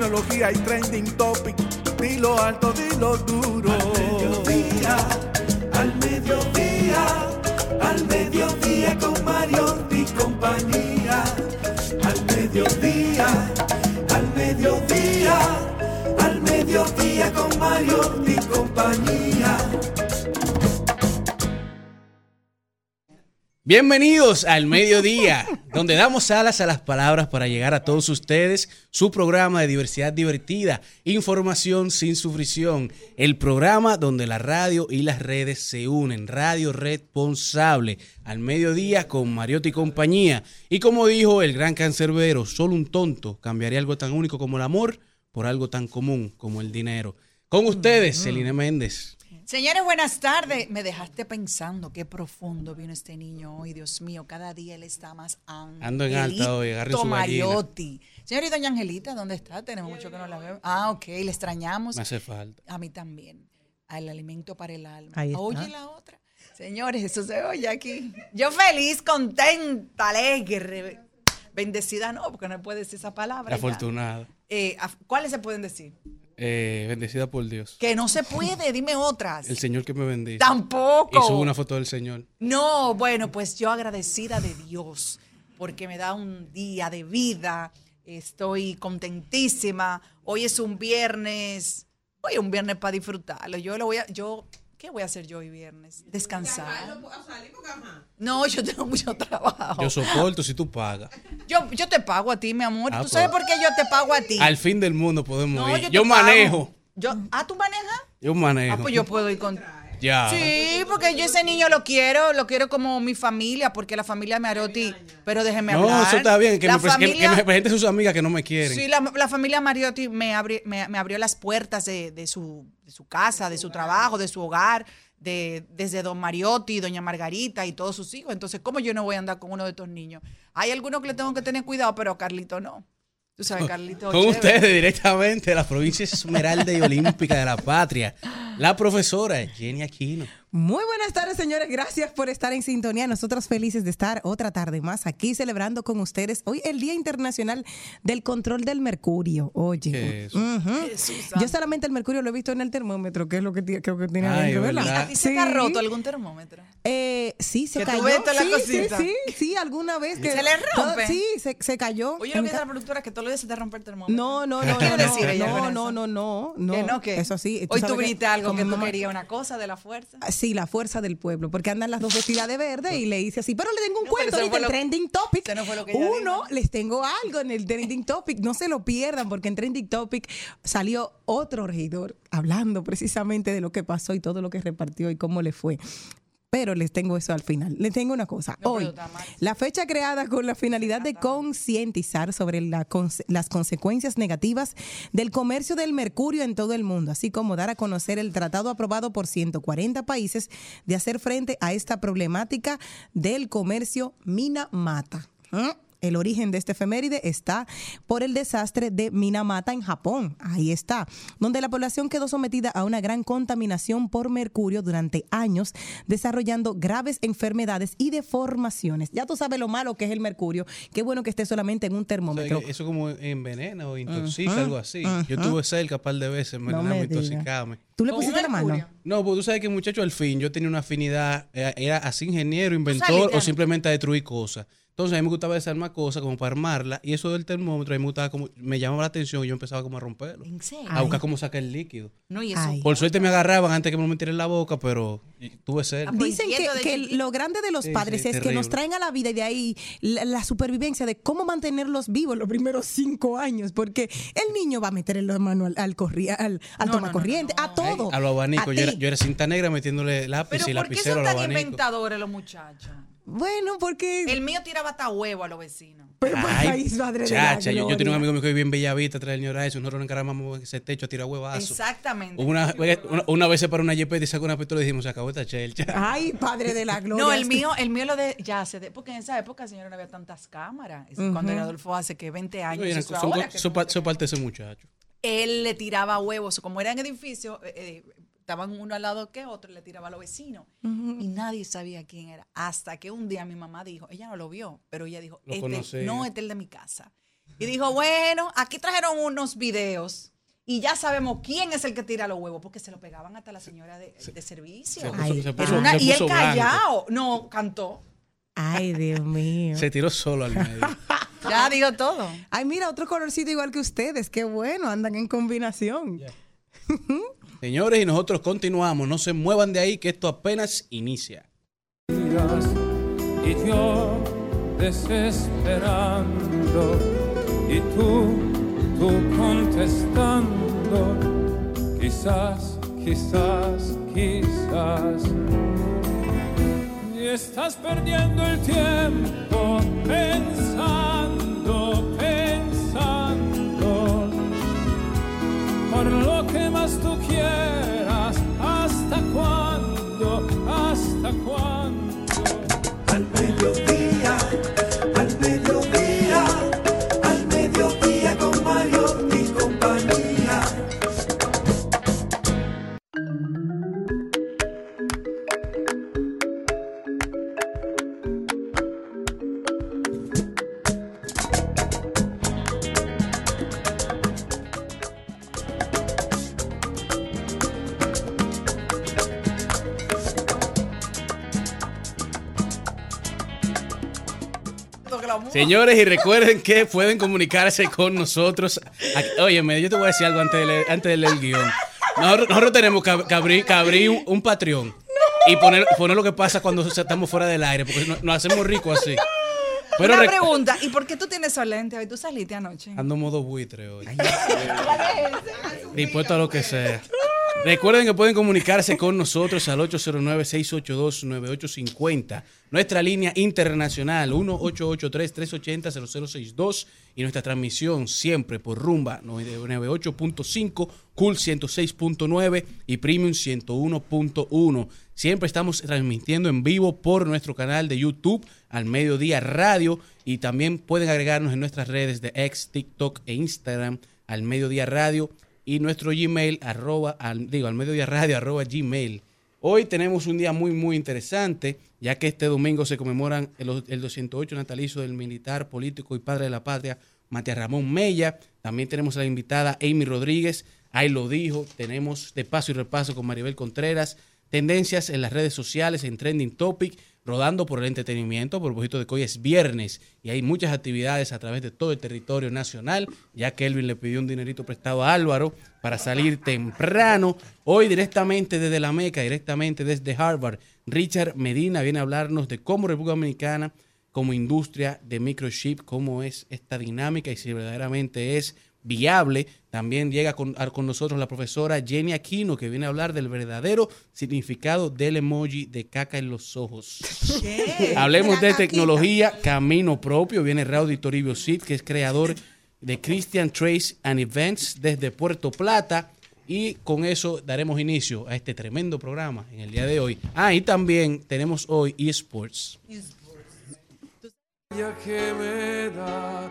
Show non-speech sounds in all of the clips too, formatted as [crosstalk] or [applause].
tecnología y trending topic. Dilo alto, dilo duro. Al mediodía, al mediodía, al mediodía con Mario y compañía. Al mediodía, al mediodía, al mediodía con Mario y compañía. Bienvenidos al mediodía, donde damos alas a las palabras para llegar a todos ustedes. Su programa de diversidad divertida, información sin sufrición. El programa donde la radio y las redes se unen. Radio responsable al mediodía con Mariotti y compañía. Y como dijo el gran cancerbero, solo un tonto cambiaría algo tan único como el amor por algo tan común como el dinero. Con ustedes, Celine Méndez. Señores, buenas tardes. Me dejaste pensando qué profundo vino este niño hoy, Dios mío. Cada día él está más Ando en alta hoy, agarre su Mariotti. Señor y doña Angelita, ¿dónde está? Tenemos mucho que no la vemos. Ah, ok, le extrañamos. Me hace falta. A mí también. Al alimento para el alma. Ahí está. Oye la otra. Señores, eso se oye aquí. Yo feliz, contenta, alegre, bendecida, no, porque no puede decir esa palabra. Afortunada. Eh, ¿Cuáles se pueden decir? Eh, bendecida por Dios. Que no se puede, dime otras. El Señor que me bendice. Tampoco. Y subo una foto del Señor. No, bueno, pues yo agradecida de Dios porque me da un día de vida. Estoy contentísima. Hoy es un viernes. Hoy es un viernes para disfrutarlo. Yo lo voy a, yo, ¿qué voy a hacer yo hoy viernes? Descansar. No, yo tengo mucho trabajo. Yo soporto si tú pagas. Yo, yo te pago a ti, mi amor. Ah, ¿Tú sabes pues. por qué yo te pago a ti? Al fin del mundo podemos No, ir. Yo, pago. manejo. Yo, ¿Ah, tú manejas? Yo manejo. Ah, pues yo puedo ir con. Ya. Sí, porque yo ese niño lo quiero, lo quiero como mi familia, porque la familia Mariotti, pero déjeme No, hablar. eso está bien. Que, la me, pres- que- que familia, me presente a sus amigas que no me quieren. Sí, la, la familia Mariotti me, abri- me, me abrió las puertas de, de su, de su casa, de su trabajo, de su hogar, de, desde don Mariotti, doña Margarita y todos sus hijos. Entonces, ¿cómo yo no voy a andar con uno de estos niños? Hay algunos que le tengo que tener cuidado, pero Carlito no. Tú sabes, Carlito. Con chévere. ustedes directamente de la provincia esmeralda y olímpica de la patria. la profesora Jenny Aquino. Muy buenas tardes, señores. Gracias por estar en sintonía. Nosotros felices de estar otra tarde más aquí celebrando con ustedes hoy el Día Internacional del Control del Mercurio. Oye, ¿Qué es? ujú. Jesús yo solamente el mercurio lo he visto en el termómetro, que es lo que creo que tiene Ay, adentro, ¿verdad? ¿verdad? ¿A ti se te ha Sí. roto algún termómetro? Eh, sí, se Que tú cayó. ves toda la sí, cosita. sí, sí, sí, alguna vez que ¿Se le rompe? sí, se, se cayó. Oye, lo que dice la productora que todos los días se te rompe el termómetro. no, no, no, ¿Qué quiere no, decir ella no, no, eso? no, no, no. ¿Que no? ¿Qué? Eso sí. Hoy tú que viste algo que tú querías, una cosa de la fuerza. Sí, la fuerza del pueblo, porque andan las dos vestidas de verde y le hice así. Pero le tengo un No, cuento ahorita en Trending Topic. no fue lo que ella Uno, dijo. les tengo algo en el Trending Topic. No se lo pierdan, porque en Trending Topic salió otro regidor hablando precisamente de lo que pasó y todo lo que repartió y cómo le fue. Pero les tengo eso al final. Les tengo una cosa. No, Hoy, la fecha creada con la finalidad de concientizar sobre la las consecuencias negativas del comercio del mercurio en todo el mundo, así como dar a conocer el tratado aprobado por 140 países de hacer frente a esta problemática del comercio mina-mata. ¿Mm? El origen de este efeméride está por el desastre de Minamata en Japón. Ahí está. Donde la población quedó sometida a una gran contaminación por mercurio durante años, desarrollando graves enfermedades y deformaciones. Ya tú sabes lo malo que es el mercurio. Qué bueno que esté solamente en un O sea, termómetro. eso como envenena o intoxica, algo así. Yo ujú. tuve cerca un par de veces, me No no me. ¿Tú le pusiste la mano? mercurio. No, pues tú sabes que muchacho al fin yo tenía una afinidad, eh, era así ingeniero, inventor o simplemente a destruir cosas. Entonces a mí me gustaba desarmar cosas como para armarla y eso del termómetro a mí me gustaba como, me llamaba la atención y yo empezaba como a romperlo. ¿En serio? A buscar cómo sacar el líquido. No, y eso. Ay. Por suerte me agarraban antes que me lo metiera en la boca, pero tuve cerca. Pues, Dicen que, que lo grande de los Sí, padres sí, es que nos traen a la vida y de ahí la, la supervivencia de cómo mantenerlos vivos los primeros cinco años, porque el niño va a meter la mano al, al, corri- al, al No, toma no, no, corriente, no, a todo. A los abanicos. A Yo era, ti. yo era cinta negra metiéndole lápiz Pero y ¿por qué lapicero son a los tan abanicos. inventadores los muchachos? Bueno, porque... El mío tiraba hasta huevo a los vecinos. pero para Ay, país, madre de la chacha, yo, yo tenía un amigo mío que vivía en Bellavista, atrás del Ñorazo, nosotros nos encaramamos en ese techo a tirar huevazos. Exactamente. Una, una, una vez se paró una jipeta y sacó una pistola y dijimos, se acabó esta chelcha. Ay, padre de la gloria. No, el mío, el mío lo de ya se de, porque en esa época, señora, no había tantas cámaras. Es Cuando era Adolfo hace que 20 años. Oye, eso son, ahora que no parte de ese muchacho. él le tiraba huevos, como era en edificio, eh, eh, estaban uno al lado que otro, le tiraba a los vecinos. Y nadie sabía quién era. Hasta que un día mi mamá dijo, ella no lo vio, pero ella dijo, este, no, este es el de mi casa. Y dijo, bueno, aquí trajeron unos videos. Y ya sabemos quién es el que tira los huevos, porque se lo pegaban hasta la señora de, de servicio. Se puso- Ay, se Era puso- una- se y él callado, no, cantó. Ay, Dios mío. Se tiró solo al medio. [laughs] Ya dijo todo. Ay, mira, otro colorcito igual que ustedes. Qué bueno, andan en combinación. [laughs] Señores, y nosotros continuamos. No se muevan de ahí, que esto apenas inicia. y yo desesperando y tú, tú contestando, quizás, quizás, quizás. Y estás perdiendo el tiempo pensando, por lo que más tú quieras. Señores, y recuerden que pueden comunicarse con nosotros. Óyeme, yo te voy a decir algo antes de leer, antes de leer el guion. Nosotros, nosotros tenemos que, ab- que abrir, que abrir un, un Patreon y poner, poner lo que pasa cuando estamos fuera del aire, porque nos, nos hacemos ricos así. Pero Una pregunta, ¿y por qué tú tienes esos lentes hoy? ¿Tú saliste anoche? ando modo buitre hoy. [laughs] Dispuesto a lo que sea. Recuerden que pueden comunicarse con nosotros al 809-682-9850. Nuestra línea internacional 1-883-380-0062. Y nuestra transmisión siempre por Rumba 98.5, Cool 106.9 y Premium 101.1. Siempre estamos transmitiendo en vivo por nuestro canal de YouTube al mediodía radio. Y también pueden agregarnos en nuestras redes de X, TikTok e Instagram al mediodía radio y nuestro Gmail, arroba, al, digo, al mediodía radio, arroba Gmail. Hoy tenemos un día muy, muy interesante, ya que este domingo se conmemoran el, el 208 natalicio del militar, político y padre de la patria, Matías Ramón Mella. También tenemos a la invitada Amy Rodríguez, ahí lo dijo. Tenemos de paso y repaso con Maribel Contreras, tendencias en las redes sociales, en Trending Topic, rodando por el entretenimiento, por propósito de que hoy es viernes y hay muchas actividades a través de todo el territorio nacional, ya que Elvin le pidió un dinerito prestado a Álvaro para salir temprano. Hoy directamente desde la Meca, directamente desde Harvard, Richard Medina viene a hablarnos de cómo República Dominicana como industria de microchip, cómo es esta dinámica y si verdaderamente es viable. También llega con, con nosotros la profesora Jenny Aquino, que viene a hablar del verdadero significado del emoji de caca en los ojos. [laughs] Hablemos de tecnología, camino propio. Viene Raudy Toribio Cid, que es creador de Christian Trace and Events desde Puerto Plata. Y con eso daremos inicio a este tremendo programa en el día de hoy. Ah, y también tenemos hoy eSports. Ya que me da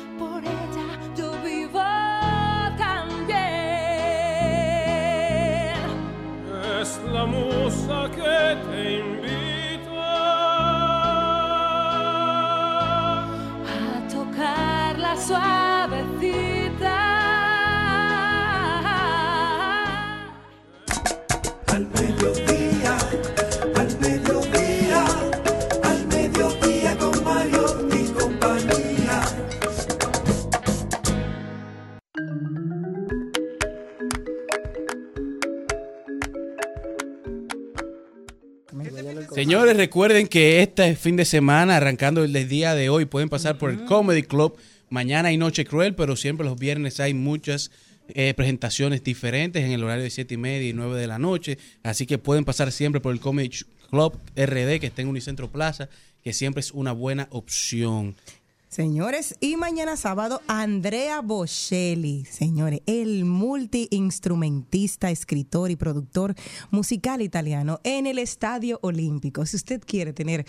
por ella yo vivo también. Es la musa que te invita a tocarla suavecita. Señores, recuerden que este fin de semana, arrancando el día de hoy, pueden pasar por el Comedy Club. Mañana hay Noche Cruel, pero siempre los viernes hay muchas eh, presentaciones diferentes en el horario de 7 y media y 9 de la noche. Así que pueden pasar siempre por el Comedy Club RD, que está en Unicentro Plaza, que siempre es una buena opción. Señores, y mañana sábado, Andrea Bocelli, señores, el multiinstrumentista, escritor y productor musical italiano en el Estadio Olímpico. Si usted quiere tener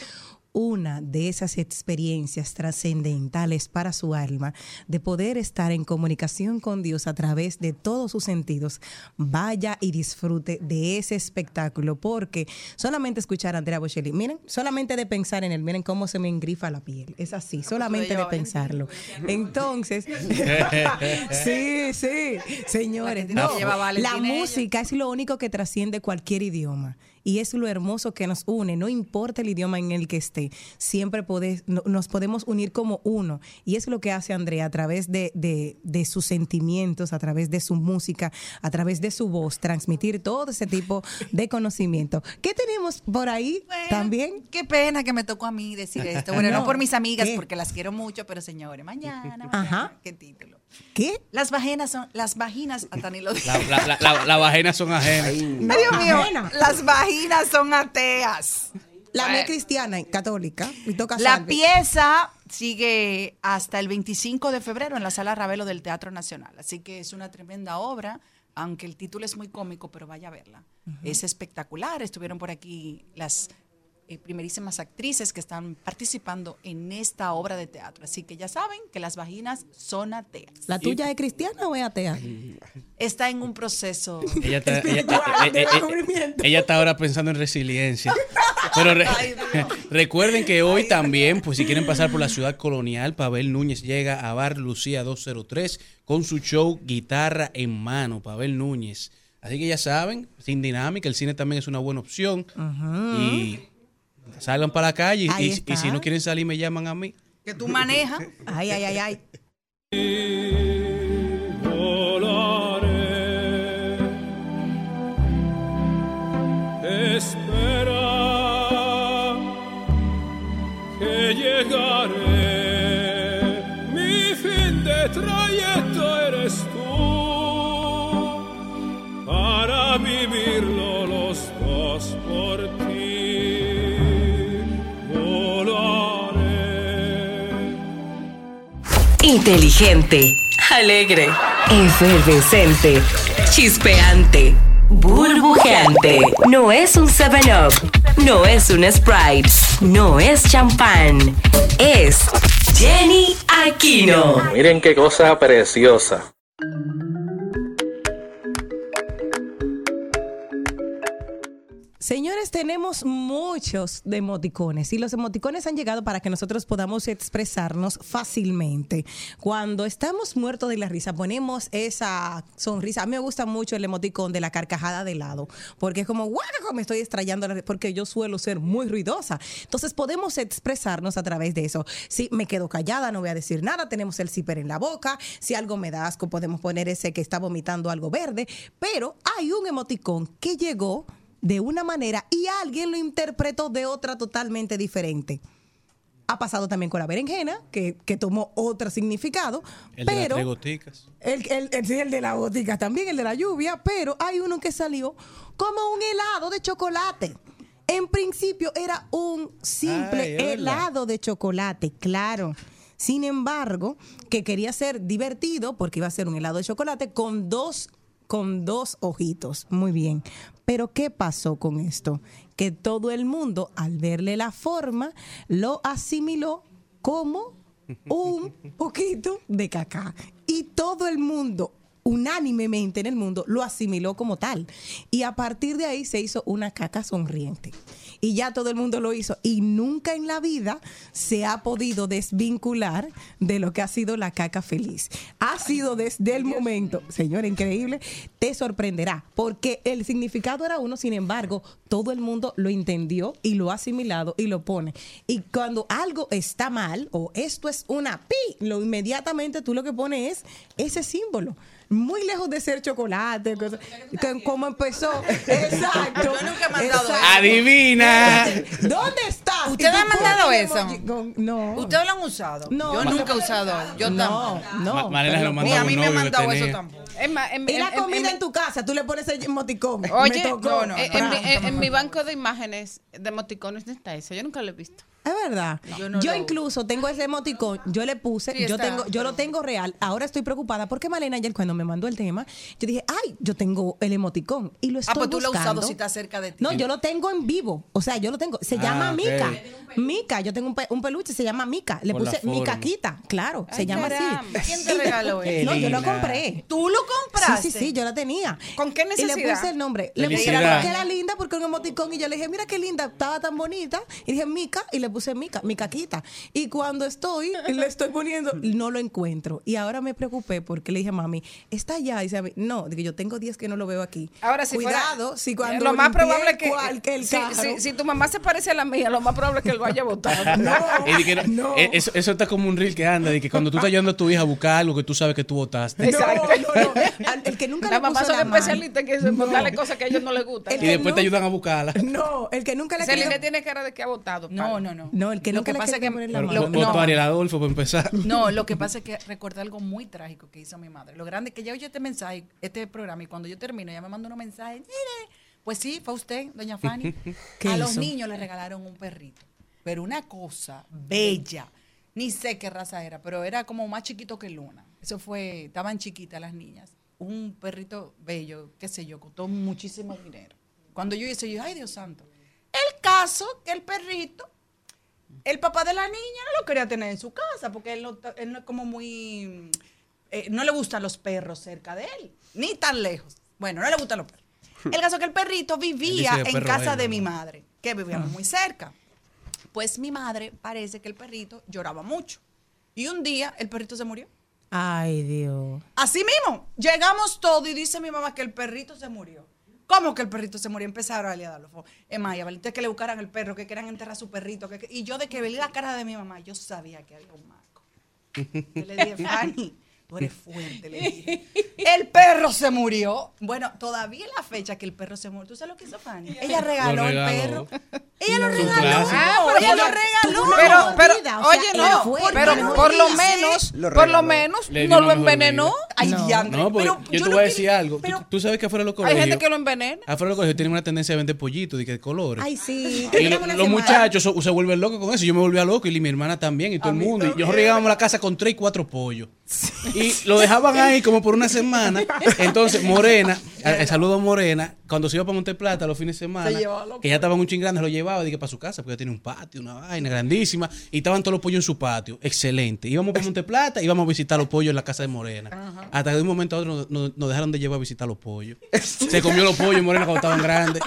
una de esas experiencias trascendentales para su alma, de poder estar en comunicación con Dios a través de todos sus sentidos, vaya y disfrute de ese espectáculo, porque solamente escuchar a Andrea Bocelli, miren, solamente de pensar en él, miren cómo se me engrifa la piel, es así, solamente de pensarlo. Entonces, [laughs] [laughs] sí, sí, señores, no, la música es lo único que trasciende cualquier idioma. Y es lo hermoso que nos une, no importa el idioma en el que esté, siempre podés- no- nos podemos unir como uno. Y es lo que hace Andrea a través de, de- de sus sentimientos, a través de su música, a través de su voz, transmitir todo ese tipo de conocimiento. ¿Qué tenemos por ahí Bueno, también? Qué pena que me tocó a mí decir esto. Bueno, [laughs] no, No, por mis amigas, ¿qué? porque las quiero mucho, pero señores, mañana, mañana, Ajá. qué título. ¿Qué? Las vaginas son, las vaginas, hasta ni lo dije. La, la, la, la- la vagina son ajenas. Ay, Dios mío, Ajena. las vaginas son ateas. La mía es cristiana, y católica, y toca La salve. pieza sigue hasta el 25 de febrero en la Sala Ravelo del Teatro Nacional. Así que es una tremenda obra, aunque el título es muy cómico, pero vaya a verla. Es espectacular. Estuvieron por aquí las eh, primerísimas actrices que están participando en esta obra de teatro. Así que ya saben que las vaginas son ateas. ¿La tuya es cristiana o es atea? Está en un proceso. Ella está, [laughs] ella- está ahora pensando en resiliencia. Pero re- [laughs] recuerden que hoy también, pues si quieren pasar por la ciudad colonial, Pavel Núñez llega a Bar Lucía 203 con su show Guitarra en Mano, Pavel Núñez. Así que ya saben, sin dinámica, el cine también es una buena opción. Y salgan para la calle y- y si no quieren salir me llaman a mí. Que tú manejas. Ay, ay, ay, ay. [laughs] inteligente, alegre, efervescente, chispeante, burbujeante. No es un 7-Up, no es un Sprite, no es champán, es Jenny Aquino. Miren qué cosa preciosa. Señores, tenemos muchos emoticones y los emoticones han llegado para que nosotros podamos expresarnos fácilmente. Cuando estamos muertos de la risa, ponemos esa sonrisa. A mí me gusta mucho el emoticón de la carcajada de lado, porque es como, guau, me estoy estrellando, la ri-", porque yo suelo ser muy ruidosa. Entonces podemos expresarnos a través de eso. Si me quedo callada, no voy a decir nada, tenemos el zipper en la boca. Si algo me da asco, podemos poner ese que está vomitando algo verde. Pero hay un emoticón que llegó de una manera y alguien lo interpretó de otra totalmente diferente. Ha pasado también con la berenjena, que, que tomó otro significado, El de las pero tres goticas. el, el, el- sí, el de la botica también, el de la lluvia, pero hay uno que salió como un helado de chocolate. En principio era un simple Ay, helado de chocolate, claro. Sin embargo, que quería ser divertido porque iba a ser un helado de chocolate con dos con dos ojitos. Muy bien. Pero ¿qué pasó con esto? Que todo el mundo, al verle la forma, lo asimiló como un poquito de caca. Y todo el mundo, unánimemente en el mundo, lo asimiló como tal. Y a partir de ahí se hizo una caca sonriente. Y ya todo el mundo lo hizo. Y nunca en la vida se ha podido desvincular de lo que ha sido la caca feliz. Ha sido desde el momento, señor, increíble, te sorprenderá. Porque el significado era uno, sin embargo, todo el mundo lo entendió y lo ha asimilado y lo pone. Y cuando algo está mal o esto es una pi, lo inmediatamente tú lo que pones es ese símbolo. Muy lejos de ser chocolate, que- como empezó. Exacto. [laughs] Yo nunca he mandado Exacto. eso. ¡Adivina! ¿Dónde está? ¿Ustedes han mandado eso? con- no. ¿Ustedes lo han usado? No. Yo nunca he usado. Yo no, tampoco. no. Ma- lo mandó a mí me han que mandado eso tampoco. Es más, en, Y la en- en- comida en- en tu casa, tú le pones el emoticón. Oye, Me tocó. no, no, en, en mi, en- en mi banco de imágenes de emoticones no está eso. Yo nunca lo he visto. Es verdad. Yo Yo, no lo- incluso tengo ese emoticón, yo le puse, Sí, yo está, tengo, yo lo tengo real. Ahora estoy preocupada porque Malena ayer cuando me mandó el tema, yo dije, ay, yo tengo el emoticón y lo estoy Ah, pues tú lo has usado buscando. si está cerca de ti. No, yo lo tengo en vivo. O sea, yo lo tengo. Se Ah, llama ok. Mica. Mica, yo tengo un, pe- un peluche, se llama Mica. Le Por puse. Micaquita, claro, se llama caramba. así. ¿Quién te regaló eso? No, yo lo compré. ¿Tú lo compraste? Sí, sí, sí, yo la tenía. ¿Con qué Y le necesidad? puse el nombre. Le puse que era linda porque un emoticón y yo le dije, mira qué linda, estaba tan bonita. Y dije, Mica, y le puse Mica, mi caquita. Y cuando estoy, le estoy poniendo, no lo encuentro. Y ahora me preocupé porque le dije, mami, está allá. Y dice, a mí, no, digo, yo tengo 10 que no lo veo aquí. Ahora, si Cuidado, fuera, si cuando lo más probable es que, cual- que el si, si- si tu mamá se parece a la mía, lo más probable es que lo haya votado. [laughs] No, [laughs] que eh, eso, eso está como un reel que anda, de que cuando tú estás ayudando a tu hija a buscar algo que tú sabes que tú votaste. Exacto. No, no, no. [laughs] Al- El que nunca Las le puso mamás son la mano. especialistas en botarle cosas que a ellos no les gustan. El Y que después te ayudan a buscarla. No, el que nunca le Lina tiene cara de que ha votado. No, no, no. No, el que lo nunca que pasa es que poner la Pero mano. lo- votó no. a Ariel Adolfo para empezar. No, lo que pasa es que recuerdo algo muy trágico que hizo mi madre. Lo grande es que ya oye este mensaje, este programa, y cuando yo termino, ella me manda unos mensajes. "Mire". Pues sí, fue usted, doña Fanny. [laughs] ¿Qué a los niños le regalaron un perrito. Pero una cosa bella. Ni sé qué raza era, pero era como más chiquito que Luna. Eso fue, estaban chiquitas las niñas. Un perrito bello, qué sé yo, costó muchísimo dinero. Cuando yo hice, yo, ay Dios santo. El caso que el perrito el papá de la niña no lo quería tener en su casa porque él no, ta- él no es como muy... eh, no le gustan los perros cerca de él, ni tan lejos. Bueno, no le gustan los perros. [laughs] El caso es que el perrito vivía en perro casa de ¿no? mi madre, que vivíamos muy cerca. Pues mi madre parece que el perrito lloraba mucho. Y un día el perrito se murió. Ay, Dios. Así mismo, llegamos todos y dice mi mamá que el perrito se murió. ¿Cómo que el perrito se murió? Empezaron a darle los Es más, que le buscaran el perro, que querían enterrar a su perrito. que- y yo de que veía la cara de mi mamá, yo sabía que había un marco. Yo le dije, Fanny, tú eres fuerte, le dije. El perro se murió. Bueno, todavía la fecha que el perro se murió. ¿Tú sabes lo que hizo Fanny? Ella regaló, el perro. Ella lo regaló. Ah, pero ella lo regaló. Pero, pero, oye, no, pero por lo menos, por lo menos, no lo envenenó. Ay, No. diantre. No, Pero yo, te voy a decir algo. Tú- pero- Tú, sabes que afuera de los Hay colegios. gente que lo envenena. Afuera de los colegios tienen una tendencia a vender pollitos de, colores. Ay, sí. Y lo- los muchachos so- se vuelven locos con eso. Yo me volvía loco y mi hermana también y todo el mundo. Y nosotros llegábamos a la casa con tres y cuatro pollos. Y lo dejaban ahí como por una semana. Entonces, Morena, el saludo a Morena, cuando se iba para Monteplata los fines de semana, que ya estaban un ching grande, lo llevaba dije, para su casa, porque ya tenía un patio, una vaina grandísima. Y estaban todos los pollos en su patio. Excelente. Íbamos para Monteplata, íbamos a visitar los pollos en la casa de Morena. Hasta que de un momento a otro nos, nos- nos dejaron de llevar a visitar los pollos. [laughs] Se comió los pollos Morena cuando estaban grandes.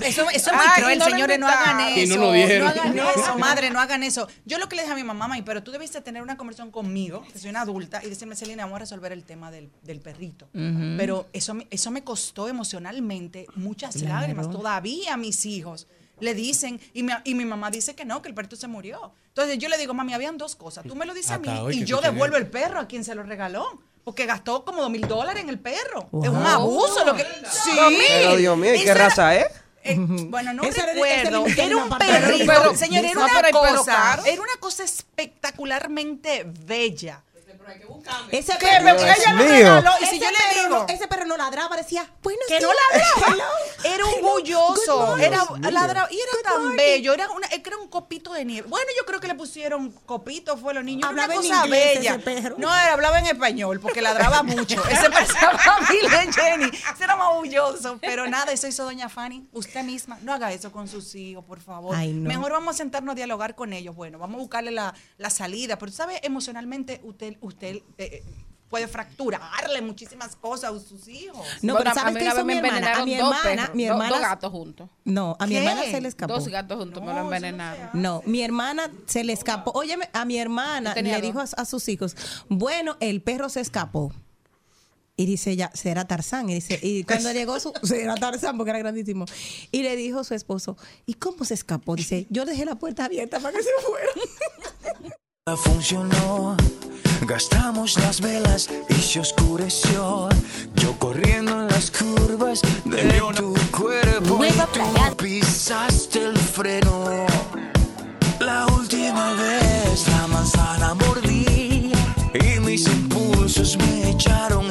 Eso, eso es muy Ay, cruel, no señores, no hagan eso. Y no hagan eso, madre, no hagan eso. Yo lo que le dije a mi mamá, mami, pero tú debiste tener una conversación conmigo, que soy una adulta, y decirme, Celina, vamos a resolver el tema del, del perrito. Pero eso, me- eso me costó emocionalmente muchas lágrimas. Todavía mis hijos le dicen, y mi, y mi mamá dice que no, que el perrito se murió. Entonces yo le digo, mami, habían dos cosas. Tú me lo dices a mí Hasta hoy y yo devuelvo el perro a quien se lo regaló. Porque gastó como dos mil dólares en el perro. Es un abuso lo que. Sí. Pero Dios mío, ¿y qué raza es? Eh, bueno, no Ese era- recuerdo. era un perrito. señor, era una cosa. Era una cosa espectacularmente bella. Ese Que perro, me- Dios ella lo mío. regaló. Y si ese yo le perro digo no- ese perro no ladraba, decía, bueno, que no ladraba, [laughs] era un bulloso. Era, ladraba, y era tan bello. Era, una, era un copito de nieve. Bueno, yo creo que le pusieron copito, fue los niños. Una Hablaba en cosa bella. ese perro. No, era, hablaba en español porque ladraba [laughs] mucho. Ese pensaba mil Jenny. Ese era mabulloso. Pero nada, eso hizo doña Fanny. Usted misma, no haga eso con sus hijos, por favor. Ay, no. Mejor vamos a sentarnos a dialogar con ellos. Bueno, vamos a buscarle la, la salida. Pero, ¿sabe? Emocionalmente, usted, usted eh, puede fracturarle muchísimas cosas a sus hijos. No, pero a ¿sabes qué hizo mi hermana? A mi hermana, mi dos- hermana. dos gatos juntos. No, a mi hermana se le escapó. Dos gatos juntos me lo envenenaron. No, mi hermana se le escapó. Oye, a mi hermana le dijo a, a sus hijos, bueno, el perro se escapó. Y dice ella, será Tarzán. Y dice, y [laughs] cuando llegó su, será Tarzán porque era grandísimo. Y le dijo su esposo, ¿y cómo se escapó? Dice, yo dejé la puerta abierta para que se fuera. [laughs] Funcionó, gastamos las velas y se oscureció. Yo corriendo en las curvas de tu cuerpo. Nueva y tú pisaste el freno. La última vez la manzana mordí y mis impulsos me echaron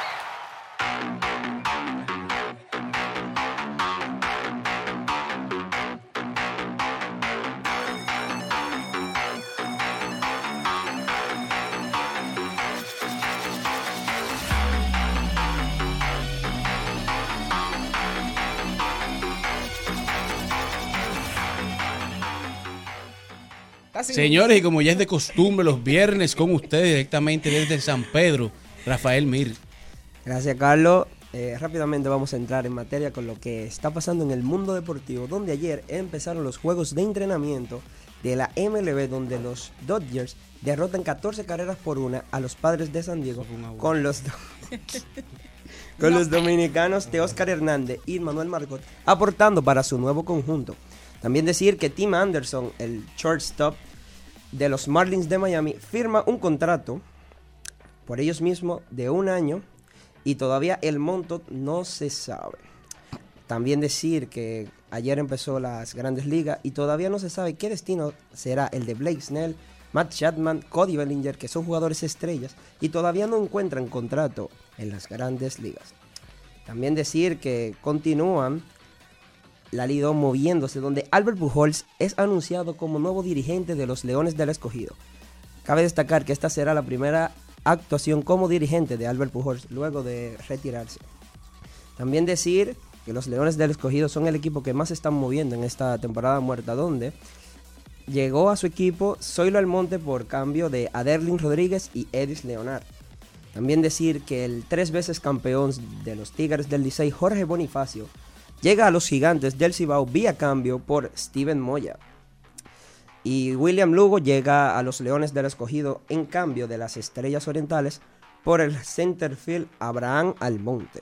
Señores, y como ya es de costumbre, los viernes con ustedes directamente desde San Pedro, Rafael Mir. Gracias, Carlos. Eh, rápidamente vamos a entrar en materia con lo que está pasando en el mundo deportivo, donde ayer empezaron los juegos de entrenamiento de la MLB, donde los Dodgers derrotan 14 carreras por una a los padres de San Diego con los, [laughs] con los dominicanos de Oscar Hernández y Manuel Margot aportando para su nuevo conjunto. También decir que Tim Anderson, el shortstop de los Marlins de Miami, firma un contrato por ellos mismos de un año y todavía el monto no se sabe. También decir que ayer empezó las grandes ligas y todavía no se sabe qué destino será el de Blake Snell, Matt Chapman, Cody Bellinger, que son jugadores estrellas y todavía no encuentran contrato en las grandes ligas. También decir que continúan la Liga moviéndose, donde Albert Pujols es anunciado como nuevo dirigente de los Leones del Escogido. Cabe destacar que esta será la primera actuación como dirigente de Albert Pujols luego de retirarse. También decir que los Leones del Escogido son el equipo que más están moviendo en esta temporada muerta, donde llegó a su equipo Zoilo Almonte por cambio de Aderlin Rodríguez y Edis Leonard. También decir que el tres veces campeón de los Tigres del Licey, Jorge Bonifacio, llega a los gigantes del Cibao vía cambio por Steven Moya. Y William Lugo llega a los Leones del Escogido en cambio de las Estrellas Orientales por el centerfield Abraham Almonte.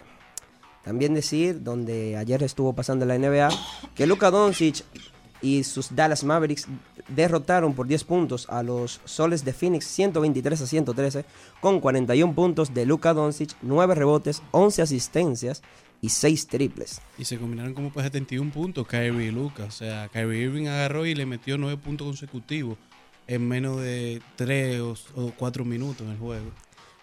También decir, donde ayer estuvo pasando la NBA, que Luka Doncic y sus Dallas Mavericks derrotaron por 10 puntos a los Soles de Phoenix 123 a 113 con 41 puntos de Luka Doncic, 9 rebotes, 11 asistencias y 6 triples. Y se combinaron como para 71 puntos Kyrie y Lucas. O sea, Kyrie Irving agarró y le metió 9 puntos consecutivos en menos de 3 o 4 minutos en el juego.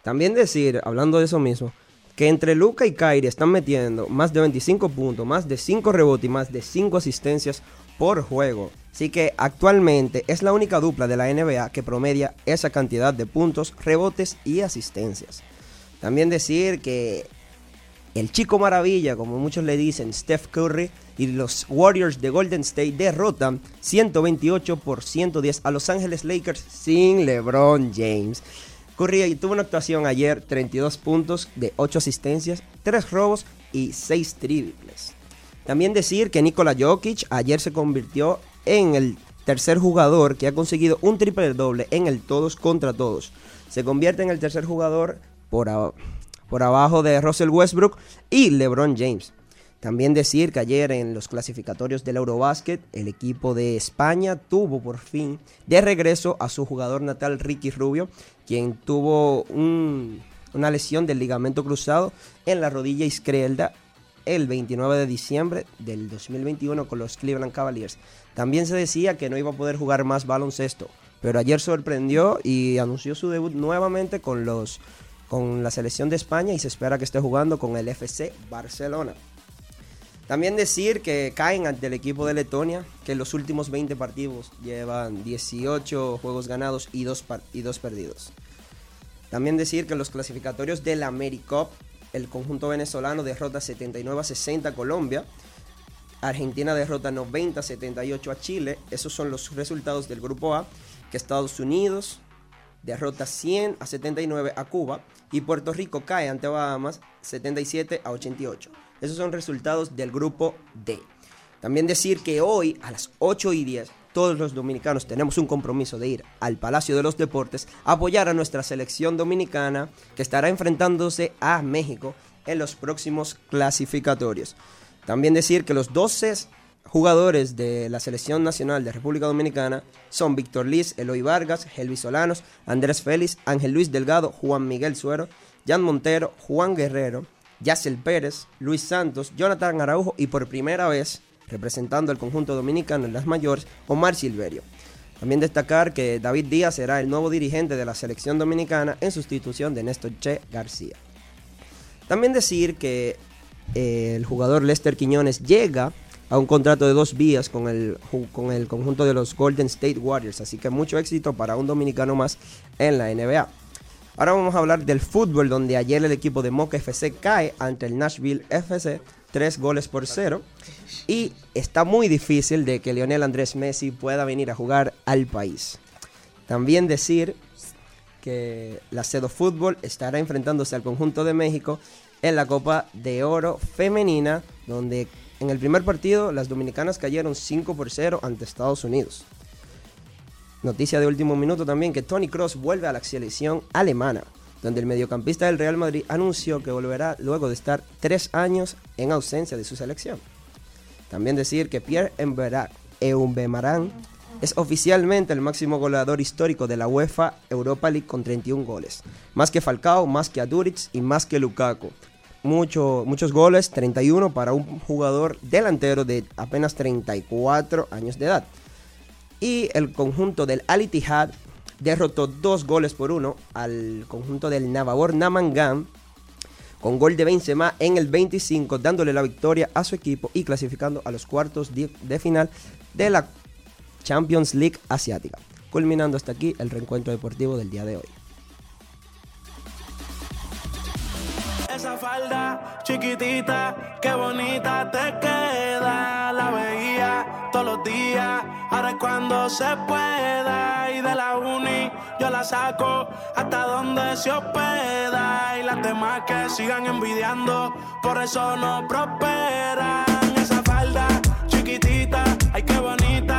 También decir, hablando de eso mismo, que entre Luca y Kyrie están metiendo más de 25 puntos, más de 5 rebotes y más de 5 asistencias por juego. Así que actualmente es la única dupla de la NBA que promedia esa cantidad de puntos, rebotes y asistencias. También decir que el chico maravilla, como muchos le dicen, Steph Curry y los Warriors de Golden State derrotan 128 por 110 a Los Ángeles Lakers sin LeBron James. Curry tuvo una actuación ayer, 32 puntos de 8 asistencias, 3 robos y 6 triples. También decir que Nikola Jokic ayer se convirtió en el tercer jugador que ha conseguido un triple doble en el todos contra todos. Se convierte en el tercer jugador por, a- por abajo de Russell Westbrook y LeBron James. También decir que ayer en los clasificatorios del Eurobasket, el equipo de España tuvo por fin de regreso a su jugador natal Ricky Rubio, quien tuvo un- una lesión del ligamento cruzado en la rodilla izquierda el 29 de diciembre del 2021 con los Cleveland Cavaliers. También se decía que no iba a poder jugar más baloncesto, pero ayer sorprendió y anunció su debut nuevamente con los con la selección de España y se espera que esté jugando con el FC Barcelona. También decir que caen ante el equipo de Letonia, que en los últimos 20 partidos llevan 18 juegos ganados y 2 y dos perdidos. También decir que los clasificatorios del AmeriCup, el conjunto venezolano derrota 79 a 60 a Colombia, Argentina derrota 90 a 78 a Chile, esos son los resultados del grupo A, que Estados Unidos derrota 100 a 79 a Cuba y Puerto Rico cae ante Bahamas 77 a 88. Esos son resultados del grupo D. También decir que hoy a las 8 y 10 todos los dominicanos tenemos un compromiso de ir al Palacio de los Deportes a apoyar a nuestra selección dominicana que estará enfrentándose a México en los próximos clasificatorios. También decir que los 12 jugadores de la selección nacional de República Dominicana son Víctor Liz, Eloy Vargas, Helvis Solanos, Andrés Félix, Ángel Luis Delgado, Juan Miguel Suero, Jan Montero, Juan Guerrero, Yacel Pérez, Luis Santos, Jonathan Araujo y por primera vez, representando al conjunto dominicano en las mayores, Omar Silverio. También destacar que David Díaz será el nuevo dirigente de la selección dominicana en sustitución de Néstor Che García. También decir que eh, el jugador Lester Quiñones llega a un contrato de dos vías con el, con el conjunto de los Golden State Warriors, así que mucho éxito para un dominicano más en la NBA. Ahora vamos a hablar del fútbol, donde ayer el equipo de Moca FC cae ante el Nashville FC, tres goles por cero. Y está muy difícil de que Lionel Andrés Messi pueda venir a jugar al país. También decir que la Cedo Fútbol estará enfrentándose al conjunto de México en la Copa de Oro Femenina, donde en el primer partido las dominicanas cayeron 5 por 0 ante Estados Unidos. Noticia de último minuto también que Tony Cross vuelve a la selección alemana, donde el mediocampista del Real Madrid anunció que volverá luego de estar tres años en ausencia de su selección. También decir que Pierre Eumbemarán es oficialmente el máximo goleador histórico de la UEFA Europa League con 31 goles. Más que Falcao, más que Aduriz y más que Lukaku. Mucho- muchos goles, 31 para un jugador delantero de apenas 34 años de edad. Y el conjunto del Al Ittihad derrotó dos goles por uno al conjunto del Navabor Namangam con gol de Benzema en el 25, dándole la victoria a su equipo y clasificando a los cuartos de final de la Champions League asiática. Culminando hasta aquí el reencuentro deportivo del día de hoy. Esa falda chiquitita, qué bonita te queda. La veía todos los días, ahora es cuando se pueda. Y de la uni yo la saco hasta donde se hospeda. Y las demás que sigan envidiando, por eso no prosperan. Esa falda chiquitita, ay qué bonita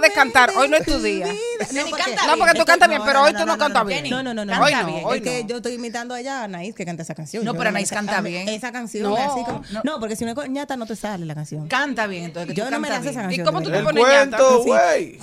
días que uno no puede cantar. Hoy no es tu día. No, porque, No, porque tú cantas bien, pero hoy tú no cantas bien. No, no, no, no. Hoy no, hoy es que no. yo estoy imitando allá a Anaís que canta esa canción. No, pero Anaís canta bien. Esa canción así como- no. porque si no es ñata no te sale la canción. Canta bien, entonces. que Yo tú no me la sé esa canción. ¿Y cómo de tú te pones ñata? cuento, güey.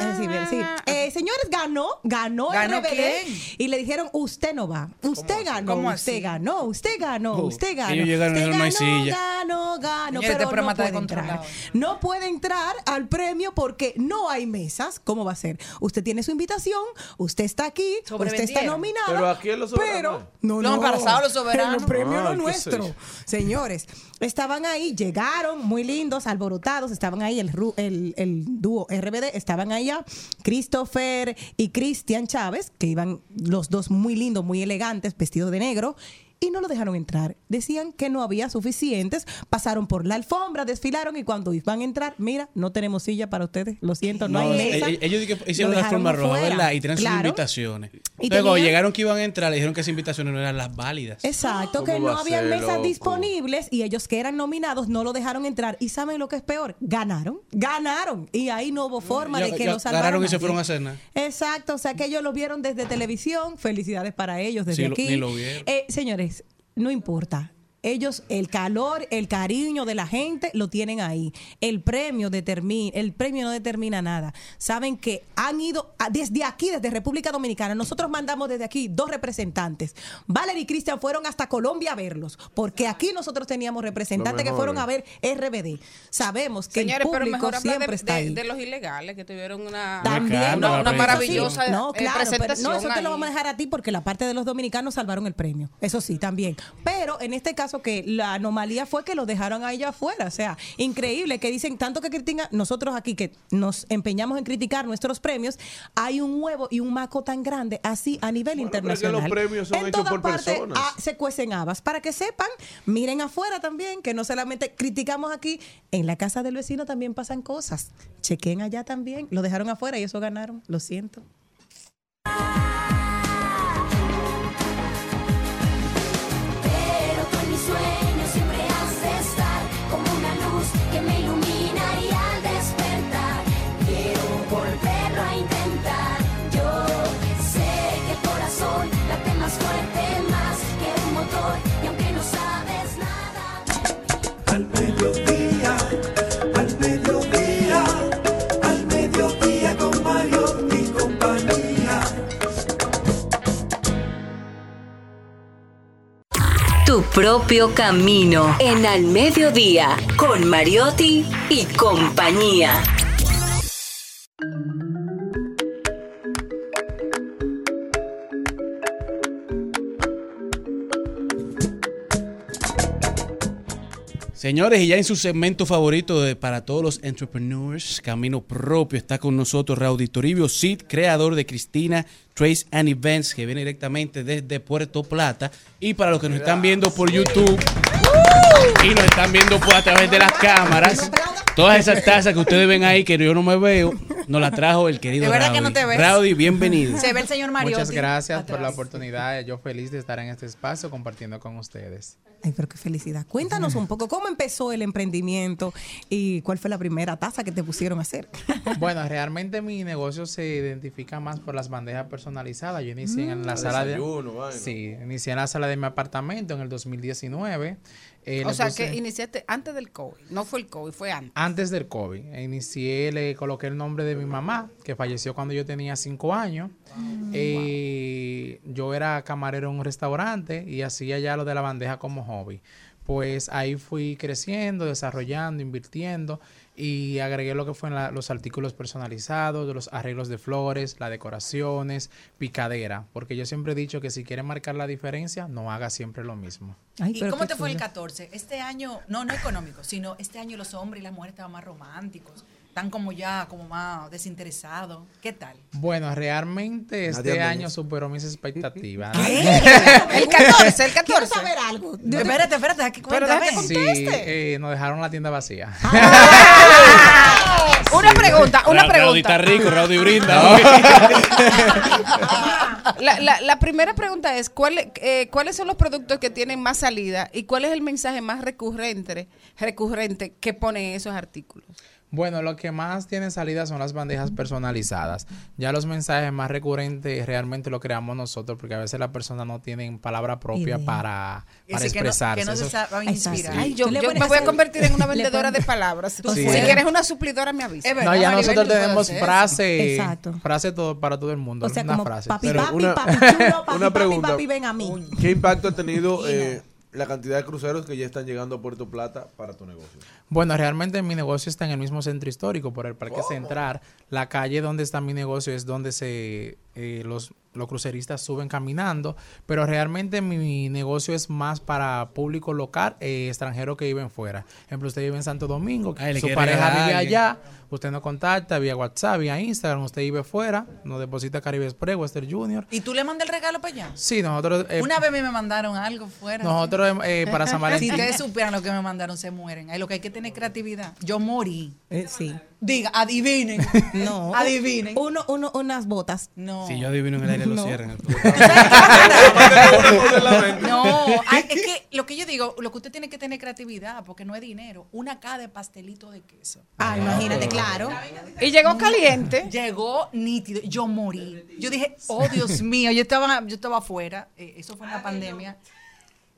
Eh, sí, bien, sí. Eh, señores, ganó, ganó, ¿Ganó RBD, quién? Y le dijeron, usted no va. Usted ganó, ¿Cómo usted así? ganó, usted ganó, Oh, usted ganó. ellos llegaron usted no ganó, silla. ganó, ganó, Señores, este pero programa no está puede entrar. descontrolado. No puede entrar al premio porque no hay mesas. ¿Cómo va a ser? Usted tiene su invitación, usted está aquí, usted está Sobrevendieron. nominado. Pero aquí es lo soberano. Pero, no, Los no. embarazados, los soberanos. El premio no Ah, es ¿qué nuestro. Señores, estaban ahí, llegaron muy lindos, alborotados, estaban ahí el, ru- el, el dúo RBD, estaban allá Christopher y Cristian Chávez, que iban los dos muy lindos, muy elegantes, vestidos de negro. Y no lo dejaron entrar. Decían que no había suficientes. Pasaron por la alfombra, desfilaron y cuando iban a entrar, mira, no tenemos silla para ustedes. Lo siento, no, No, hay eh, mesa. eh, ellos di que hicieron Lo la forma dejaron roja. ¿verdad? Y tenían sus invitaciones. Y Luego tenían- llegaron que iban a entrar, le dijeron que esas invitaciones no eran las válidas. Exacto, ¿Cómo que no a habían ser, mesas loco? disponibles y ellos que eran nominados no lo dejaron entrar. ¿Y saben lo que es peor? Ganaron, ganaron. Y ahí no hubo forma Ya- de que ya lo salvaran. ganaron y se fueron a cenar. Exacto, o sea que ellos lo vieron desde televisión. Felicidades para ellos desde Sí, lo- aquí. ni lo vieron. Eh, señores, no importa. Ellos, el calor, el cariño de la gente lo tienen ahí. El premio determina, el premio no determina nada. Saben que han ido a- desde aquí, desde República Dominicana. Nosotros mandamos desde aquí dos representantes. Valerie y Cristian fueron hasta Colombia a verlos, porque aquí nosotros teníamos representantes que fueron a ver RBD. Sabemos que Señores, el pero público mejor hablar siempre de, está de- ahí. de los ilegales que tuvieron una, También, una, una maravillosa no, eh, claro, pero no, eso te lo vamos a dejar a ti porque la parte de los dominicanos salvaron el premio. Eso sí, también. Pero en este caso que la anomalía fue que lo dejaron a ellos afuera. O sea, increíble que dicen tanto que critican, nosotros aquí que nos empeñamos en criticar nuestros premios, hay un huevo y un maco tan grande así a nivel Bueno, pero que internacional. los premios son en hechos por personas. ah, se cuecen habas. Para que sepan, miren afuera también, que no solamente criticamos aquí, en la casa del vecino también pasan cosas. Chequen allá también. Lo dejaron afuera y eso ganaron. Lo siento. Propio camino en Al Mediodía con Mariotti y compañía. Señores, y ya en su segmento favorito de, para todos los entrepreneurs, Camino Propio, está con nosotros Raúl Toribio Cid, creador de Cristina Trace and Events, que viene directamente desde Puerto Plata. Y para los que nos están viendo por YouTube y nos están viendo por a través de las cámaras, todas esas tazas que ustedes ven ahí, que yo no me veo, nos la trajo el querido De verdad que no te ves. Raudy, bienvenido. Se ve el señor Mariotti. Muchas gracias por la oportunidad. Yo feliz de estar en este espacio compartiendo con ustedes. Ay, pero qué felicidad. Cuéntanos un poco cómo empezó el emprendimiento y cuál fue la primera taza que te pusieron a hacer. [laughs] Bueno, realmente mi negocio se identifica más por las bandejas personalizadas. Yo inicié en la Mm. sala de. Sí, inicié en la sala de mi apartamento en el 2019. Eh, O sea, puse- que iniciaste antes del COVID. No fue el COVID, fue antes. Antes del COVID, inicié, le coloqué el nombre de mi mamá, que falleció cuando yo tenía cinco años. Eh, Yo era camarero en un restaurante y hacía ya lo de la bandeja como hobby. Pues ahí fui creciendo, desarrollando, invirtiendo y agregué lo que fue los artículos personalizados, los arreglos de flores, las decoraciones, picadera, porque yo siempre he dicho que si quieren marcar la diferencia, no haga siempre lo mismo. ¿Y cómo te fue el 14? Este año, no, no económico, sino este año los hombres y las mujeres estaban más románticos están como ya, como más desinteresados. ¿Qué tal? Bueno, realmente este año superó mis expectativas. [laughs] el 14, el 14. Quiero saber algo. espérate, espérate, aquí cuéntame. Sí, eh, nos dejaron la tienda vacía. [laughs] una pregunta, una pregunta. Raudy está rico, Raudy brinda. [laughs] La, la, la, primera pregunta es, ¿cuál, eh, ¿cuáles son los productos que tienen más salida y cuál es el mensaje más recurrente, recurrente que ponen esos artículos? Bueno, lo que más tiene salida son las bandejas personalizadas. Ya los mensajes más recurrentes realmente lo creamos nosotros porque a veces las personas no tienen palabra propia para, para expresarse. Que no, se sabe inspirar. Ay, yo, me voy a convertir en una [laughs] vendedora de palabras. Si quieres una suplidora, me avisa. No, ya nosotros tenemos frase, frase todo, para todo el mundo. O sea, una como frase. papi, papi, una, papi chulo, [laughs] papi, una pregunta. papi, ven a mí. ¿Qué impacto ha tenido eh, la cantidad de cruceros que ya están llegando a Puerto Plata para tu negocio? Bueno, realmente mi negocio está en el mismo centro histórico, por el Parque Central. La calle donde está mi negocio es donde se eh, los, los cruceristas suben caminando, pero realmente mi negocio es más para público local, eh, extranjero que viven fuera. Por ejemplo, usted vive en Santo Domingo, Ay, su pareja vive allá, usted nos contacta vía WhatsApp, vía Instagram, usted vive fuera, nos deposita Caribe Express, Western Junior. ¿Y tú le mandas el regalo para allá? Sí, nosotros... eh, Una vez a mí me mandaron algo fuera. nosotros eh, para San [laughs] Si Valentín... ustedes supieran lo que me mandaron, se mueren. Ahí lo que hay que tener creatividad. Yo morí. Eh, sí. Diga, adivinen. [laughs] No. Adivinen. Uno, uno, unas botas. No. Si yo adivino en el aire, lo No. cierran. [laughs] No, es que lo que yo digo, lo que usted tiene que tener creatividad, porque no es dinero. Una K de pastelito de queso. Ah, imagínate, claro. Y llegó caliente. Llegó nítido. Yo morí. Yo dije, oh Dios mío, yo estaba, yo estaba afuera. eh, eso fue en la pandemia.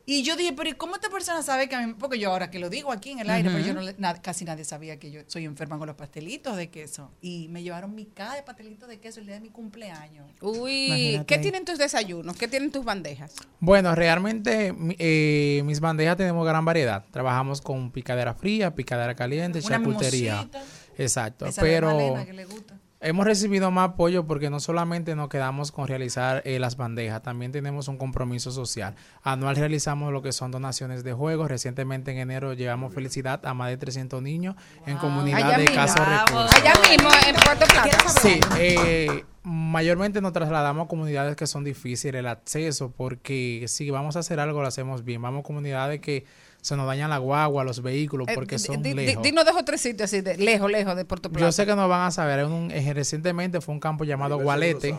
Y yo dije, pero ¿y cómo esta persona sabe que a mí? Porque yo ahora que lo digo aquí en el aire, pero yo no le- na- casi nadie sabía que yo soy enferma con los pastelitos de queso. Y me llevaron mi K de pastelitos de queso el día de mi cumpleaños. Uy, Imagínate ¿qué tienen tus desayunos? ¿Qué tienen tus bandejas? Bueno, realmente mi- eh, mis bandejas tenemos gran variedad. Trabajamos con picadera fría, picadera caliente, Una charcutería. mimosita. Exacto. Esa de pero Malena que le gusta. Hemos recibido más apoyo porque no solamente nos quedamos con realizar eh, las bandejas, también tenemos un compromiso social. Anual realizamos lo que son donaciones de juegos. Recientemente en enero llevamos felicidad a más de 300 niños en comunidad Allá de casos recursos. Allá mismo, en Puerto Plata. Sí, eh, mayormente nos trasladamos a comunidades que son difíciles el acceso, porque si vamos a hacer algo lo hacemos bien. Vamos a comunidades que se nos dañan la guagua, los vehículos, Eh, porque son di- lejos. Dinos dos o tres sitios así, de, lejos, lejos de Puerto Plata. Yo sé que no van a saber. un- eh, recientemente fue un campo llamado Gualete.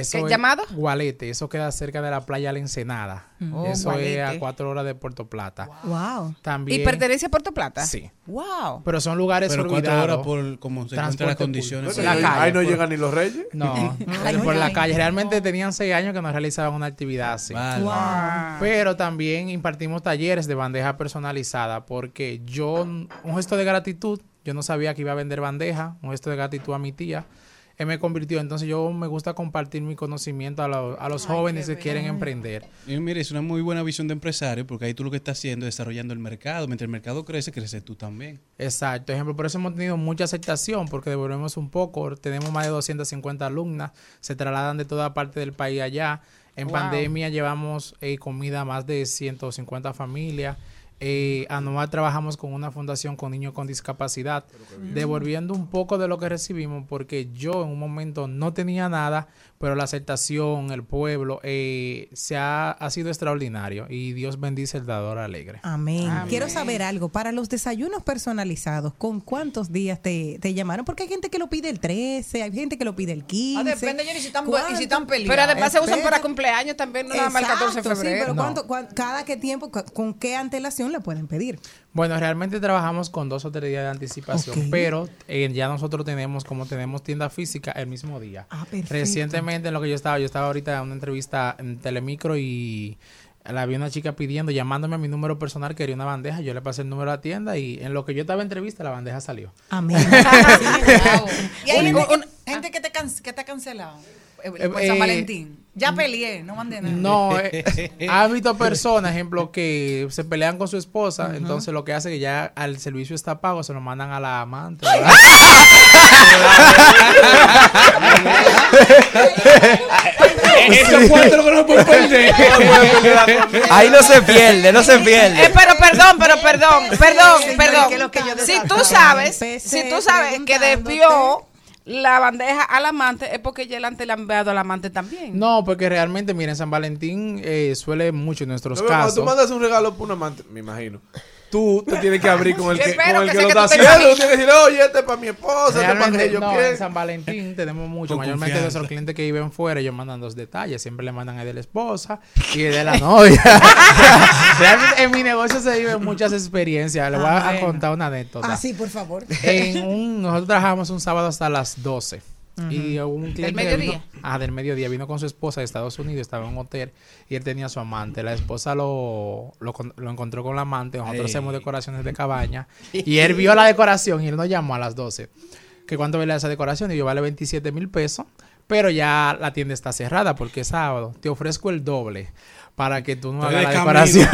Eso ¿Qué, es- llamado? Gualete. Eso queda cerca de la playa La Ensenada. Oh, eso es a cuatro horas de Puerto Plata. Wow. También. ¿Y pertenece a Puerto Plata? Sí. Wow. Pero son lugares Pero cuatro olvidados. horas por cómo se encuentran las condiciones. La ahí, calle, ahí no por- llegan ni los reyes. [laughs] No, Ay, por no, la calle. Realmente tenían seis años que no realizaban una actividad así. Vale. Wow. Pero también impartimos talleres de bandeja personalizada porque yo, un gesto de gratitud, yo no sabía que iba a vender bandeja, un gesto de gratitud a mi tía. Él me convirtió, entonces yo me gusta compartir mi conocimiento a, los- a los jóvenes que quieren emprender. Y mire, es una muy buena visión de empresario porque ahí tú lo que estás haciendo es desarrollando el mercado. Mientras el mercado crece, creces tú también. Exacto, ejemplo, por eso hemos tenido mucha aceptación, porque devolvemos un poco, tenemos más de 250 alumnas, se trasladan de toda parte del país allá. En Wow. pandemia llevamos eh, comida a más de 150 familias. Eh, anual trabajamos con una fundación con niños con discapacidad, devolviendo un poco de lo que recibimos, porque yo en un momento no tenía nada, pero la aceptación, el pueblo, eh, se ha, ha sido extraordinario y Dios bendice el dador alegre. Amén. Amén. Quiero saber algo. Para los desayunos personalizados, ¿con cuántos días te, te llamaron? Porque hay gente que lo pide el 13, hay gente que lo pide el 15. Ah, depende, Jenny, si están, si están peleados. Pero además se usan para cumpleaños también, no nada más el 14 de Exacto, sí, febrero. pero No. ¿cuánto- cuán- cada qué tiempo, con qué antelación le pueden pedir? Bueno, realmente trabajamos con dos o tres días de anticipación, pero eh, ya nosotros tenemos, como tenemos tienda física, el mismo día. Ah, perfecto. Recientemente en lo que yo estaba, yo estaba ahorita en una entrevista en Telemicro y la vi una chica pidiendo, llamándome a mi número personal, quería una bandeja, yo le pasé el número a la tienda y en lo que yo estaba en entrevista, la bandeja salió. Amén. [laughs] Wow. [laughs] Y hay Un- gente, que- un- gente que, te can- que te ha cancelado. Eh, Eh, por San eh, Valentín. Ya peleé, no mandé nada. No, eh, [laughs] ha visto personas, ejemplo, que se pelean con su esposa, entonces lo que hace es que ya al servicio está pago, se lo mandan a la amante. ¿verdad? [laughs] [laughs] Esos cuatro que no pueden perder. Ahí no se pierde, no se Eh, pierde. pero perdón, pero perdón, perdón, perdón. ¿qué es lo que yo si tú sabes, si tú sabes que desvió la bandeja al amante, es porque ya el ante le ha enviado al amante también. No, porque realmente, miren, San Valentín eh, suele mucho en nuestros No, Cuando tú casos. mandas un regalo por una amante, me imagino. Tú te tienes que abrir con el que, espero con el que que lo está haciendo. Tú tienes que decir, oye, este es para mi esposa, este es para que yo no, en San Valentín [laughs] tenemos mucho. Con Mayormente confianza. nuestros clientes que viven fuera, ellos mandan dos detalles. Siempre le mandan el de la esposa y el de la [laughs] novia. [laughs] Realmente en mi negocio se viven muchas experiencias. Le voy a, Ah, contar una anécdota. Ah, sí, por favor. En un, nosotros trabajamos un sábado hasta las 12. Y hubo un cliente que mediodía? vino- ah, del mediodía. Vino con su esposa de Estados Unidos, estaba en un hotel y él tenía a su amante. La esposa lo, lo, con- lo encontró con la amante. Nosotros Ey. hacemos decoraciones de cabaña. [laughs] Y él vio la decoración y él nos llamó a las 12. Que cuánto vale esa decoración? Y yo, vale 27 mil pesos. Pero ya la tienda está cerrada porque es sábado. Te ofrezco el doble para que tú no Estoy hagas la de decoración.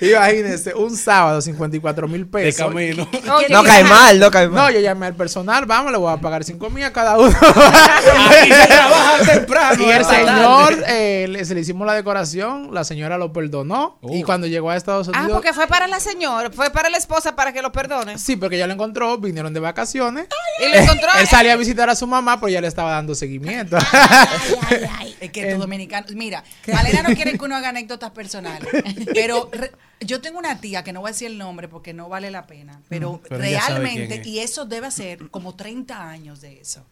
[laughs] Imagínense, un sábado, 54 mil De pesos. camino. Oye, No cae mal, no cae No, mal. yo llamé al personal, vamos, le voy a pagar 5 mil a cada uno. Aquí se trabaja temprano. y el señor, tarde. eh, le, se le hicimos la decoración, la señora lo perdonó. Y cuando llegó a Estados Ah, Unidos. porque fue para la señora, fue para la esposa para que lo perdone. Sí, porque ya lo encontró, vinieron de vacaciones. [laughs] Y lo encontró. Él salía a visitar a su mamá, pero ya le estaba dando seguimiento. Es que estos dominicanos, mira, Malena no [laughs] quiere que uno haga anécdotas personales, pero re- yo tengo una tía que no voy a decir el nombre porque no vale la pena, pero, pero realmente, es. y eso debe ser como 30 años de eso,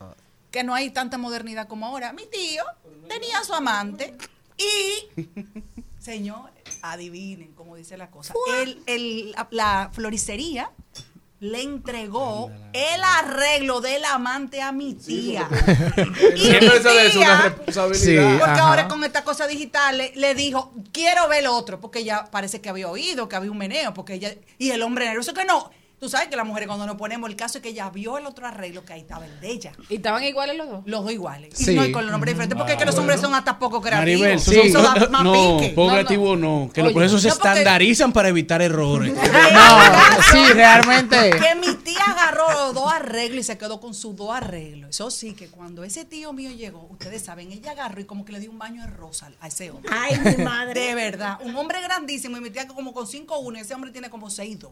que no hay tanta modernidad como ahora. Mi tío tenía a su amante y, señores, adivinen cómo dice la cosa, el, el- la- la floristería le entregó el arreglo del amante a mi tía. [laughs] Y Siempre mi le es una tía- responsabilidad. Sí. porque Ajá. ahora con esta cosa digital le, le dijo, quiero ver el otro, porque ella parece que había oído, que había un meneo, porque ella, y el hombre nervioso que no. Tú sabes que las mujeres cuando nos ponemos el caso es que ella vio el otro arreglo que ahí estaba el de ella. Y estaban iguales los dos. Los dos iguales. Y Sí. no, y con los nombres diferentes, porque es que los hombres son hasta poco creativos. Maribel, esos son- da más no, pique. poco no. creativo no, que por eso se no, estandarizan para evitar errores. [laughs] no, sí, realmente. Que mi tía agarró los dos arreglos y se quedó con sus dos arreglos. Eso sí, que cuando ese tío mío llegó, ustedes saben, ella agarró y como que le dio un baño de rosa a ese hombre. Ay, mi madre. De verdad. Un hombre grandísimo y mi tía como con 5'1 y ese hombre tiene como 6'2.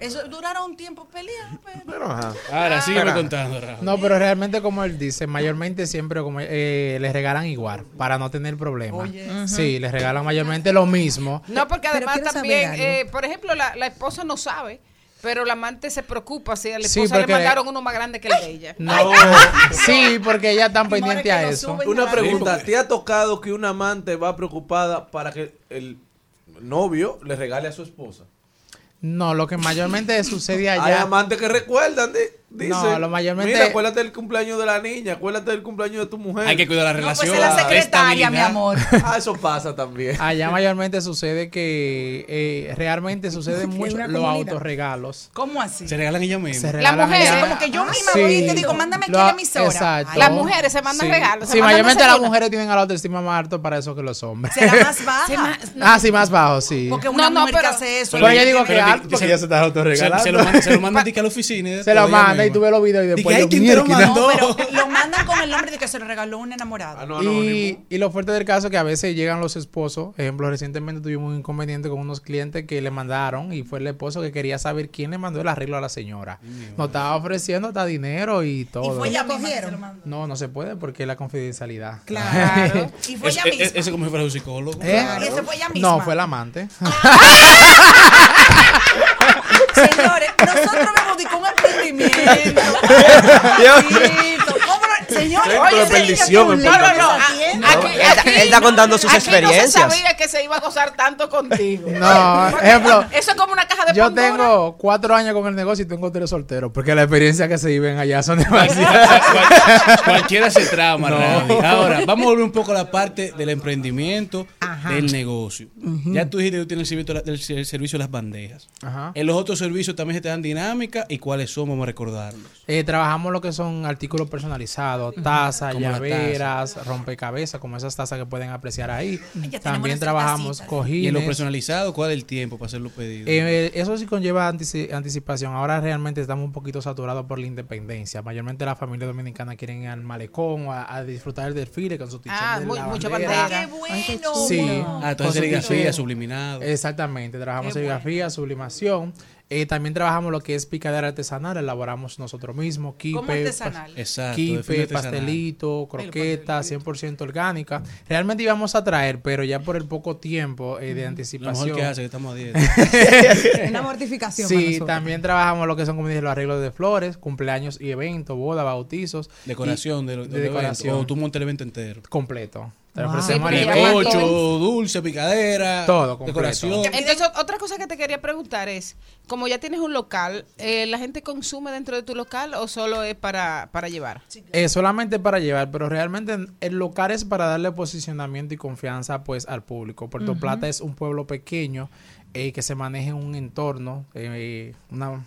Eso duraron un tiempo peleando, pero... Pero, ajá. Ahora, sígueme Espera. contando, Raúl. No, pero realmente como él dice, mayormente siempre como eh, les regalan igual para no tener problemas. Oye. Sí, les regalan mayormente lo mismo. No, porque además también, eh, por ejemplo, la, la esposa no sabe, pero la amante se preocupa si a la Sí, esposa le porque- mandaron uno más grande que el de ella. No, [laughs] sí, porque ella Timores pendiente a eso. Una Sí, pregunta, ¿te ha tocado que una amante va preocupada para que el novio le regale a su esposa? No, lo que mayormente sucede Hay allá. amantes que recuerdan, di- dicen, No, lo mayormente- mira, acuérdate del cumpleaños de la niña, acuérdate del cumpleaños de tu mujer. Hay que cuidar la No, pues relación. es la secretaria, mi amor. [laughs] Ah, eso pasa también. Allá mayormente sucede que eh, realmente sucede [laughs] mucho los comunidad. autorregalos. ¿Cómo así? Se regalan ellas mismas. Se La regalan mujer, allá. como que yo misma Sí. voy y te digo, mándame aquí la emisora. Exacto. Las mujeres se mandan Sí. regalos. Sí, mayormente las mujeres tienen la autoestima más alto para eso que los hombres. Será más [laughs] baja. Más- Ah, sí, más bajo, sí. Porque una No, no, mujer que pero- hace eso. Pero yo digo que que porque se- ya se está autorregalando. se lo manda, a la oficina. y Se lo ella manda y misma. tú ves los videos y después yo, "Mierda". mandó. No, pero lo mandan con el nombre de que se lo regaló un enamorado. Ah, no, Y, y lo fuerte del caso es que a veces llegan los esposos. Ejemplo, recientemente tuvimos un inconveniente con unos clientes que le mandaron y fue el esposo que quería saber quién le mandó el arreglo a la señora. Nos estaba ofreciendo hasta dinero y Y todo. fue ella ¿Lo misma que se cogieron? lo. No, no se puede porque es la confidencialidad. Claro. [laughs] Y fue Es- ella misma. Ese como si fuera un psicólogo. ¿Eh? Y ese fue ella misma. No, fue el amante. [laughs] Señores, nosotros vemos de un [laughs] emprendimiento. Papito, ¿cómo no? Centro oye, perdición, No, no, no. Aquí, Él está- aquí- él está contando sus aquí experiencias. No se sabía que se iba a gozar tanto contigo. No, ejemplo, Eso es como una caja de Yo Pandora. tengo cuatro años con el negocio y tengo tres solteros porque las experiencias que se viven allá son [laughs] demasiadas. Cual- cualquiera se trama, No. Ahora, vamos a volver un poco a la parte del emprendimiento Ajá. del negocio. Ya tú dijiste que tú tienes el servicio, la- el servicio de las bandejas. Ajá. En los otros servicios también se te dan dinámica y cuáles son, vamos a recordarlos. Eh, trabajamos lo que son artículos personalizados, tazas, Como la llaveras, rompecabezas, como esas tazas que pueden apreciar ahí. También trabajamos Y en cojines. lo personalizado, ¿cuál es el tiempo para hacer los pedidos? Eh, eso sí conlleva antici- anticipación. Ahora realmente estamos un poquito saturados por la independencia. Mayormente las familias dominicanas quieren ir al malecón o a, a disfrutar del desfile con su t Ah, de muy- la mucha bandera. bandera. ¡Qué bueno! Sí. Ah, entonces serigrafía, subliminado. Exactamente. Trabajamos serigrafía, sublimación. Eh, también trabajamos lo que es picadera artesanal, elaboramos nosotros mismos, kipe, ¿Cómo artesanal? Exacto, pastelito, croqueta, 100% orgánica. Realmente íbamos a traer, pero ya por el poco tiempo eh, de Lo anticipación. mejor que hace, que estamos a dieta. [laughs] Una mortificación. Sí, también trabajamos lo que son, como dije, los arreglos de flores, cumpleaños y eventos, bodas, bautizos. Decoración y- de, lo- de evento, decoración. O tú montas el evento entero. Completo. Te Wow. ofrecemos Sí, dulce, picadera, Todo completo. decoración. Entonces, otra cosa que te quería preguntar es, como ya tienes un local, eh, ¿la gente consume dentro de tu local o solo es para, para llevar? Eh, solamente para llevar, pero realmente el local es para darle posicionamiento y confianza pues al público. Puerto. Plata es un pueblo pequeño eh, que se maneja en un entorno, eh, una-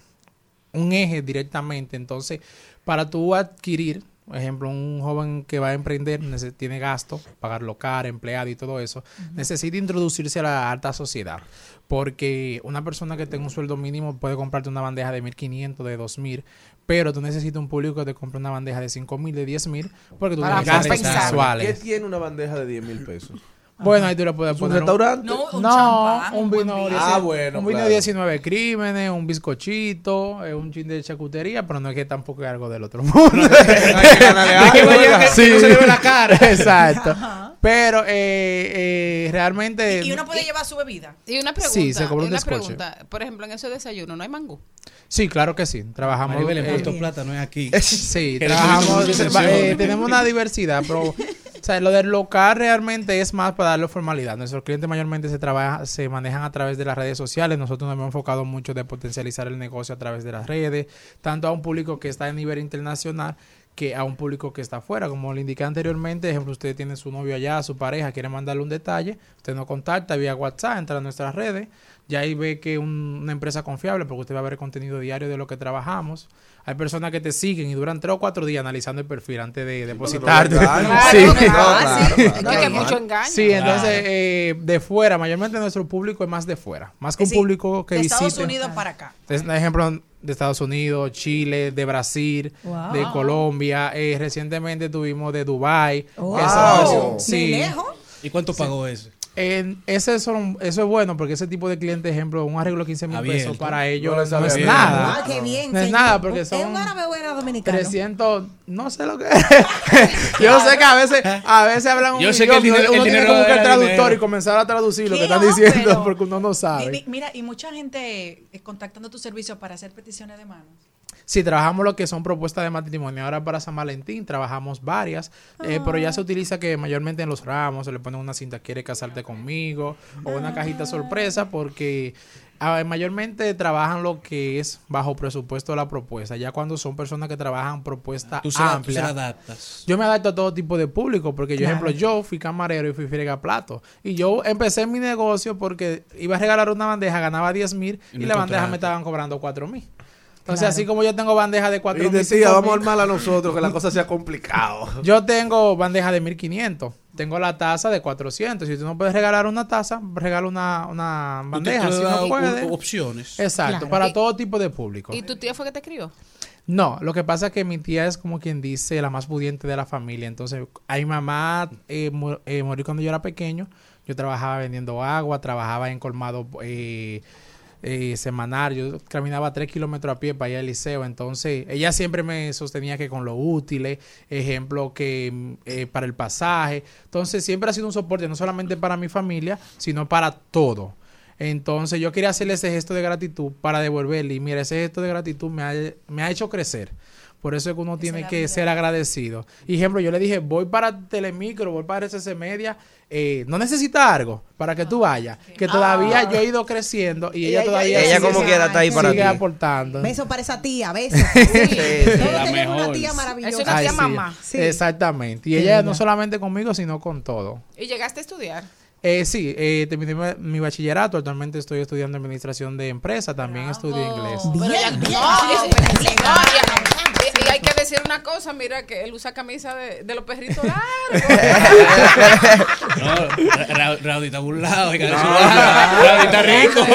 un eje directamente. Entonces, para tú adquirir, por ejemplo, un joven que va a emprender tiene gasto, pagar local, empleado y todo eso, necesita introducirse a la alta sociedad. Porque una persona que tenga un sueldo mínimo puede comprarte una bandeja de 1.500, de 2.000, pero tú necesitas un público que te compre una bandeja de 5.000, de 10.000, porque tú Para tienes gastos pensar. ¿Qué mensuales. tiene una bandeja de 10 mil pesos? Bueno, ahí tú le puedes ¿Es un poner restaurante? No, No, un no, champán, un un buen vino. 10 Ah, bueno, un vino claro. 19 crímenes, un bizcochito, eh, un chin de chacutería, pero no es que tampoco es algo del otro mundo. que no se le ve la cara. Exacto. Pero eh, eh, realmente Y uno puede llevar su bebida. Y una pregunta, Sí, se cobra un pregunta, por ejemplo, en ese desayuno no hay mangú. Sí, claro que sí. Trabajamos. Maribel, en eh, Puerto Plata no es aquí. Sí, trabajamos. eh, tenemos una diversidad, pero sea, lo del local realmente es más para darle formalidad. Nuestros clientes mayormente se trabaja, se manejan a través de las redes sociales. Nosotros nos hemos enfocado mucho de potencializar el negocio a través de las redes, tanto a un público que está a nivel internacional que a un público que está afuera. Como le indiqué anteriormente, ejemplo, usted tiene su novio allá, su pareja, quiere mandarle un detalle, usted nos contacta vía WhatsApp, entra a nuestras redes, ya ahí ve que un- una empresa confiable, porque usted va a ver el contenido diario de lo que trabajamos. Hay personas que te siguen y duran tres o cuatro días analizando el perfil antes de depositarte. [laughs] Claro, Sí. Sí, entonces eh, de fuera, mayormente nuestro público es más de fuera, más que un público que de visite. Estados Unidos para acá. Es un ejemplo de Estados Unidos, Chile, de Brasil, Wow. de Colombia. eh, recientemente tuvimos de Dubai. Wow. Eso, ¿De sí. lejos? ¿Y cuánto pagó ese? En- ese son, eso es bueno porque ese tipo de cliente, ejemplo, un arreglo de 15 mil pesos para ellos No es bien. nada. Ah, qué bien. No es señor. nada porque ¿Es son un árabe o era dominicano? 300, no sé lo que [laughs] Yo sé que a veces, a veces hablan un Yo sé que el dinero- uno el tiene dinero que buscar era traductor dinero. y comenzar a traducir lo que están diciendo pero- porque uno no sabe. mi- Mira, y mucha gente eh, contactando tu servicio para hacer peticiones de manos. Sí, trabajamos lo que son propuestas de matrimonio. Ahora para San Valentín trabajamos varias, eh, pero ya se utiliza que mayormente en los ramos se le ponen una cinta, quiere casarte conmigo, o una cajita sorpresa, porque ah, mayormente trabajan lo que es bajo presupuesto de la propuesta. Ya cuando son personas que trabajan propuesta Tú se tú amplia. se la adaptas. Yo me adapto a todo tipo de público, porque yo, Claro. ejemplo, yo fui camarero y fui frega plato. Y yo empecé mi negocio porque iba a regalar una bandeja, ganaba 10 mil Y y, no la bandeja me estaban cobrando 4 mil. Entonces, Claro. así como yo tengo bandeja de 4 Y mil. decía, vamos a armarla a nosotros, que la cosa sea complicado. [laughs] Yo tengo bandeja de 1500. Tengo la taza de 400. Si tú no puedes regalar una taza, regala una, una bandeja. te Si no puedes. opciones. Exacto, Claro. para Y- todo tipo de público. ¿Y tu tía fue que te crió? No, lo que pasa es que mi tía es como quien dice la más pudiente de la familia. Entonces, a mi mamá eh, eh, morí cuando yo era pequeño. Yo trabajaba vendiendo agua, trabajaba en colmado eh, eh, semanal. Yo caminaba tres kilómetros a pie para ir al liceo. Entonces, ella siempre me sostenía que con lo útiles, ejemplo, que mm, eh, para el pasaje. Entonces, siempre ha sido un soporte, no solamente para mi familia, sino para todo. Entonces yo quería hacerle ese gesto de gratitud para devolverle. Y mira, ese gesto de gratitud me ha, me ha hecho crecer. Por eso es que uno tiene que ser agradecido. Y ejemplo, yo le dije, voy para Telemicro, voy para RCC Media, eh, no necesita algo para que tú vayas. Que todavía Ah. yo he ido creciendo y Y ella ella- todavía ella sigue- como quiera está ahí para sigue ti. aportando. Beso para esa tía, beso. [laughs] sí. Todos La tenemos una mejor. tía maravillosa. Es una tía Ay, sí. mamá. Sí. Exactamente. Y Qué ella linda. no solamente conmigo, sino con todo. ¿Y llegaste a estudiar? Eh, sí, eh, terminé mi- mi bachillerato. Actualmente estoy estudiando administración de empresa. También estudio inglés. Pero ya- no, que decir una cosa, mira que él usa camisa de, de los perritos largos. No, está burlado. Raudy está rico.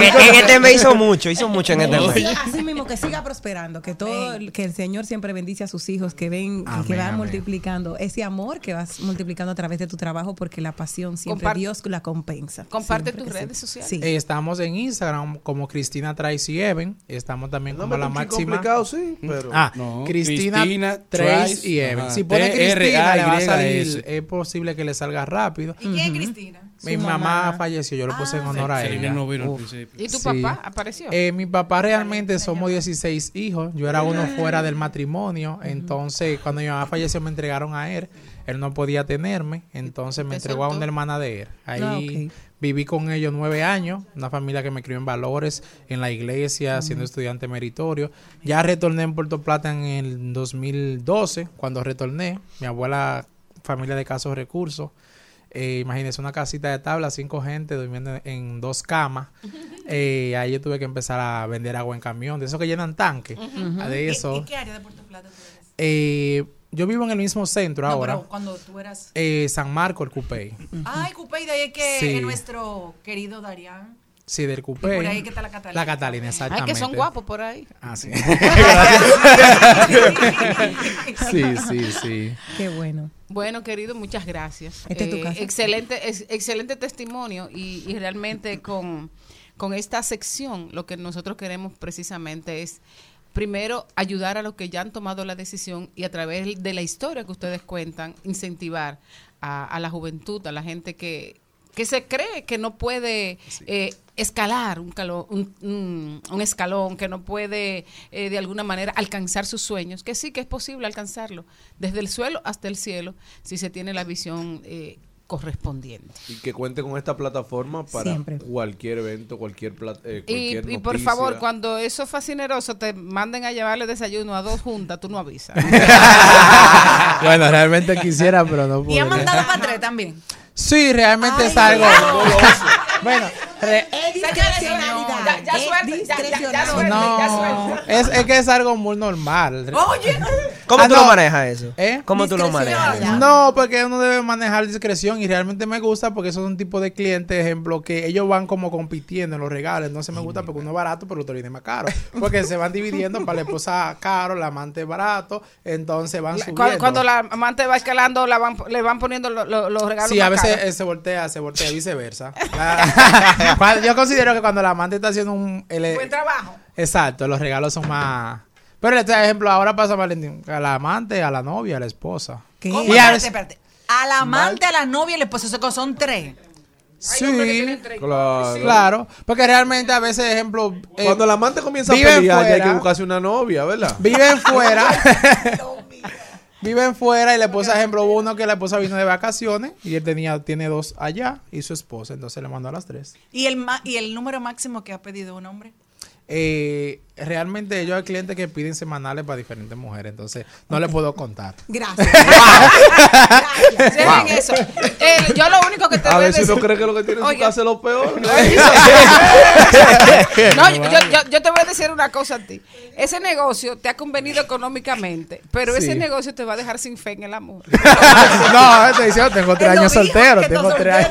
En, este mes hizo mucho, hizo mucho en este mes. así mismo, que siga prosperando, que todo, que el Señor siempre bendice a sus hijos, que ven, Amén, que va amén. multiplicando ese amor que vas multiplicando a través de tu trabajo, porque la pasión siempre Dios la compensa. Comparte Siempre tus redes sociales. Sí. Eh, estamos en Instagram como Cristina Tracy Even. Estamos también como la máxima. complicado, sí, pero- Ah, No, Cristina, Cristina Tracy Trice, y ajá. Si pone Cristina, le va a salir. Es posible que le salga rápido. ¿Y quién es Cristina? Mi mamá, mamá. falleció, yo lo puse en honor a ella. no vino al. ¿Y tu Sí. papá apareció? Eh, mi papá realmente somos 16 hijos. Yo era uno fuera del matrimonio. Entonces, cuando mi mamá falleció, me entregaron a él. Él no podía tenerme. Entonces, me entregó a una hermana de él. Ahí Ah, ok. Viví con ellos nueve años. Una familia que me crió en valores, en la iglesia, siendo estudiante meritorio. Ya retorné en Puerto Plata en el 2012. Cuando retorné, mi abuela, familia de casos recursos. Eh, imagínense una casita de tabla, cinco gente durmiendo en dos camas. Eh, ahí yo tuve que empezar a vender agua en camión, de esos que llenan tanque. Ah, De ¿Y- eso. ¿Y, qué área de Puerto Plata tú eres? Eh, yo vivo en el mismo centro No, ahora. pero cuando tú eras... Eh, San Marco, el Cupey. Ay, Cupey, de ahí es que Sí. es nuestro querido Darián. Sí, del Y Cupey. por ahí que está la Catalina. La Catalina, Ay, exactamente. que son guapos por ahí. Ah, sí. [laughs] Sí, sí, sí. Qué bueno. Bueno, querido, muchas gracias. Esta es tu Eh, casa. Excelente, ex- excelente testimonio y, y realmente con, con esta sección lo que nosotros queremos precisamente es primero ayudar a los que ya han tomado la decisión y a través de la historia que ustedes cuentan, incentivar a, a la juventud, a la gente que, que se cree que no puede eh, escalar un, calo- un escalón, que no puede eh, de alguna manera alcanzar sus sueños, que sí que es posible alcanzarlo, desde el suelo hasta el cielo, si se tiene la visión eh, correspondiente. Y que cuente con esta plataforma para Siempre. cualquier evento, cualquier, plat- eh, Y, cualquier y por favor, cuando esos fascinerosos te manden a llevarle desayuno a dos juntas, tú no avisas. [laughs] bueno, realmente quisiera, pero no Y pude. ha mandado para tres también. Sí, realmente es algo. bueno, Es discrecionalidad. Ya- ya- no, que es algo muy normal. Oye, ¿Cómo Ah, tú no. lo manejas eso? ¿Eh? ¿Cómo tú lo manejas? No, porque uno debe manejar discreción y realmente me gusta porque son un tipo de clientes, ejemplo, que ellos van como compitiendo en los regalos. Entonces me gusta porque uno es barato, pero otro viene más caro. Porque se van dividiendo para la esposa caro, la amante barato, entonces van subiendo. Cuando, cuando la amante va escalando, la van, le van poniendo lo- lo- los regalos. Sí, a veces caros. eh, se voltea, se voltea, viceversa. La- [laughs] [laughs] [laughs] yo considero que cuando la amante está haciendo un... el- Buen trabajo. Exacto, los regalos son más... Pero este ejemplo, ahora pasa Valentín, a la amante, a la novia, a la esposa. ¿Qué? ¿cómo? Y a Espérate, espérate. Al amante, a la novia y la esposa, eso son tres. Sí, Claro. claro. Porque realmente a veces, ejemplo... eh, Cuando el amante comienza a pelear, ya hay que buscarse una novia, ¿verdad? viven fuera. [laughs] [laughs] viven fuera y la esposa, ejemplo, uno que la esposa vino de vacaciones y él tenía, tiene dos allá y su esposa, entonces le mandó a las tres. ¿Y el, ma- ¿Y el número máximo que ha pedido un hombre? Eh, realmente ellos hay clientes que piden semanales para diferentes mujeres, entonces no le puedo contar. Gracias. [laughs] Dejen eso. Eh, yo lo único que te A voy a ver si decir. uno cree que lo que tiene en su Oiga. casa es lo peor. [laughs] [laughs] No, yo, yo- yo- yo te voy a decir una cosa a ti. Ese negocio te ha convenido económicamente, pero ese negocio te va a dejar sin fe en el amor. no, te diciendo, tengo tres años soltero, tengo tres años.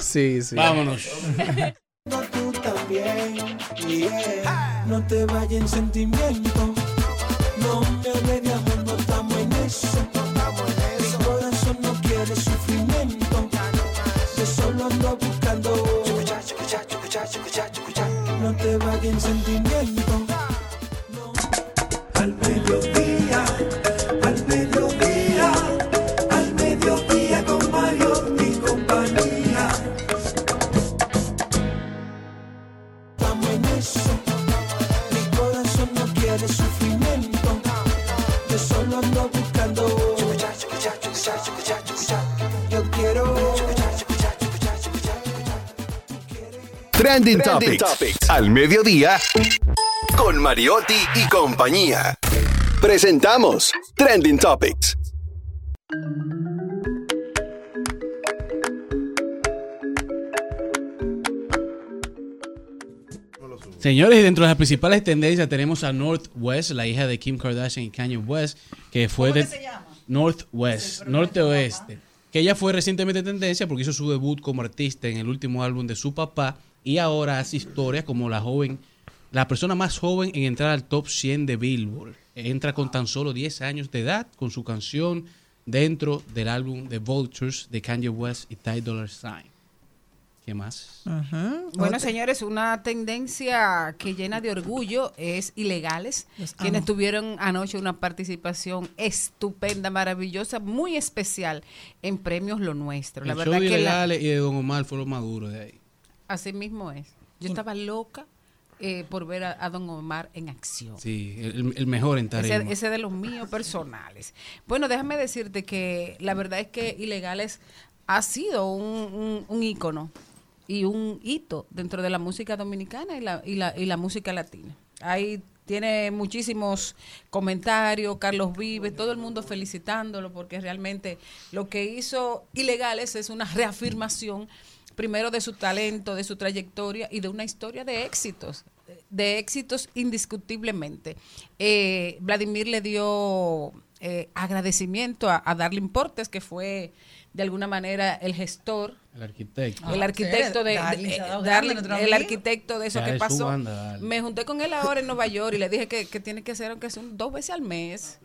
Sí, sí. Vámonos. También. yeah. No te vayas en sentimiento. No me amor, no estamos en eso. Mi corazón no quiere sufrimiento. Yo solo ando buscando. No te vayas en sentimiento. Trending, Topics. Al mediodía, con Mariotti y compañía. Presentamos Trending Topics. Señores, dentro de las principales tendencias tenemos a Northwest, la hija de Kim Kardashian y Kanye West, que fue ¿Cómo de se llama? Northwest, norte oeste, que ella fue recientemente tendencia porque hizo su debut como artista en el último álbum de su papá, y ahora hace historia como la joven, la persona más joven en entrar al top 100 de Billboard. Entra con tan solo 10 años de edad con su canción dentro del álbum The Vultures de Kanye West y Ty Dolla $ign. ¿Qué más? Bueno, señores, una tendencia que llena de orgullo es ilegales, Los quienes amo. tuvieron anoche una participación estupenda, maravillosa, muy especial en premios Lo Nuestro. La el verdad show de que la- Ilegales y de Don Omar fueron maduros de ahí. Así mismo es. Yo estaba loca eh, por ver a, a Don Omar en acción. Sí, el, el mejor en tarima. Ese, ese de los míos personales. Bueno, déjame decirte que la verdad es que Ilegales ha sido un, un, un ícono y un hito dentro de la música dominicana y la, y la, y la música latina. Ahí tiene muchísimos comentarios, Carlos Vives, todo el mundo felicitándolo porque realmente lo que hizo Ilegales es una reafirmación primero de su talento, de su trayectoria y de una historia de éxitos, de éxitos indiscutiblemente. Eh, Vladimir le dio eh, agradecimiento a, a Darlene Portes, que fue de alguna manera el gestor El arquitecto. el arquitecto de, grande, nuestro el arquitecto de eso Ya que es pasó. banda. Me junté con él ahora en Nueva York y le dije que, que tiene que hacer aunque sea un- dos veces al mes.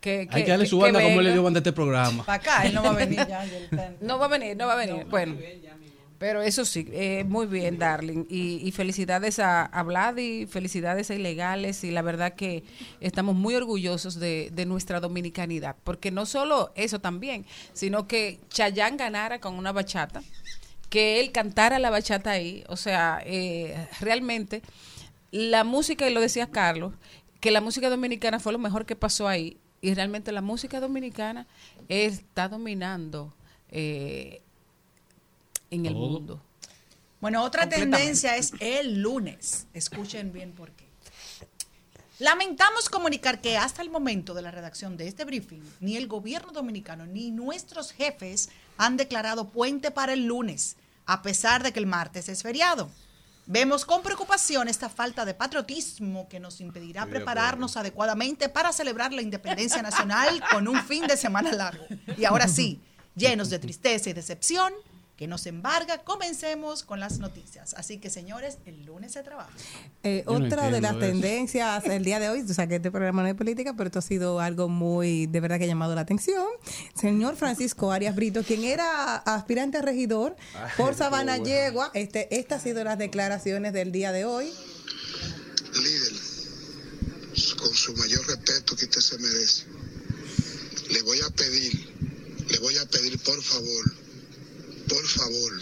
Que, Hay que darle su banda como él le dio banda a este programa. Para acá, él no va a venir ya. [laughs] No va a venir, no va a venir. bueno, pero eso sí, eh, muy bien, Darling. Y, y felicidades a, a Vladi, felicidades a Ilegales. Y la verdad que estamos muy orgullosos de, de nuestra dominicanidad. Porque no solo eso también, sino que Chayán ganara con una bachata, que él cantara la bachata ahí. O sea, eh, realmente la música, y lo decía Carlos, que la música dominicana fue lo mejor que pasó ahí. Y realmente la música dominicana está dominando eh, en el Todo. mundo. Bueno, otra tendencia es el lunes. Escuchen bien por qué. Lamentamos comunicar que hasta el momento de la redacción de este briefing, ni el gobierno dominicano ni nuestros jefes han declarado puente para el lunes, a pesar de que el martes es feriado. Vemos con preocupación esta falta de patriotismo que nos impedirá prepararnos adecuadamente para celebrar la independencia nacional con un fin de semana largo. Y ahora sí, llenos de tristeza y decepción, que nos embarga, comencemos con las noticias. Así que, señores, el lunes se trabaja. Eh, no otra de las eso. tendencias el día de hoy, o sea que este programa no es política, pero esto ha sido algo muy, de verdad que ha llamado la atención. Señor Francisco Arias Brito, quien era aspirante a regidor por Sabana Yegua, este, estas han sido las declaraciones del día de hoy. líder, con su mayor respeto que usted se merece, le voy a pedir, le voy a pedir por favor, por favor,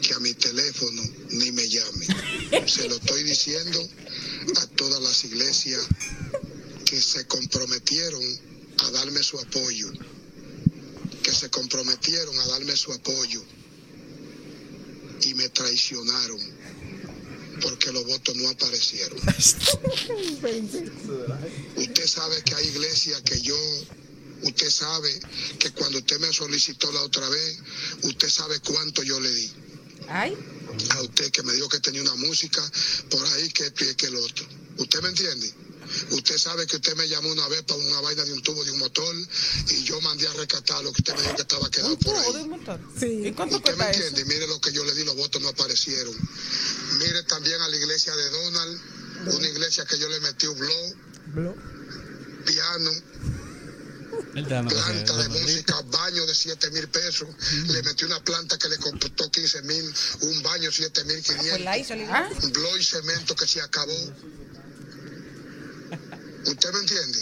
que a mi teléfono ni me llame. Se lo estoy diciendo a todas las iglesias que se comprometieron a darme su apoyo, que se comprometieron a darme su apoyo y me traicionaron porque los votos no aparecieron. [laughs] Usted sabe que hay iglesias que yo, usted sabe que cuando usted me solicitó la otra vez, usted sabe cuánto yo le di. Ay. A usted que me dijo que tenía una música por ahí que pie que el otro. ¿Usted me entiende? Usted sabe que usted me llamó una vez para una vaina de un tubo de un motor y yo mandé a rescatar lo que usted me dijo que estaba quedado por ahí. ¿Y cuánto ¿Usted me cuesta eso? entiende? Y Mire lo que yo le di, los votos no aparecieron. Mire también a la iglesia de Donald, una iglesia que yo le metí un blog, piano, está dando planta de música, baño de 7 mil pesos. Le metí una planta que le costó 15 mil, un baño 7 mil Pues la hizo la iglesia. 500, un blog y cemento que se acabó. ¿Usted me entiende?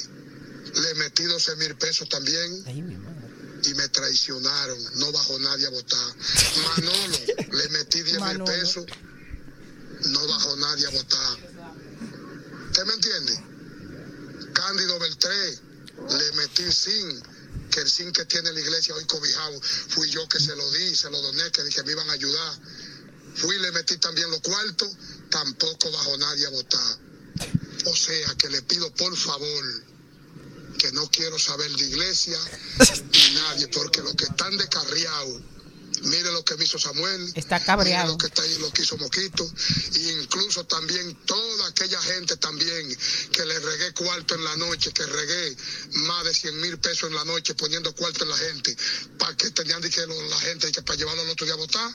Le metí 12 mil pesos también y me traicionaron. No bajó nadie a votar. Manolo, le metí 10 mil pesos. No bajó nadie a votar. ¿Usted me entiende? Cándido Beltré, le metí sin que el sin que tiene la iglesia hoy cobijado, fui yo que se lo di, se lo doné, que dije me iban a ayudar. Fui le metí también los cuartos, tampoco bajó nadie a votar. O sea que le pido por favor que no quiero saber de iglesia ni nadie, porque los que están descarriados Mire lo que me hizo Samuel. Está Mire cabreado. lo que, está ahí, lo que hizo Moquito. E incluso también toda aquella gente también que le regué cuarto en la noche, que regué más de 100 mil pesos en la noche poniendo cuarto en la gente, para que tenían que la gente que para llevarlo al otro día a votar.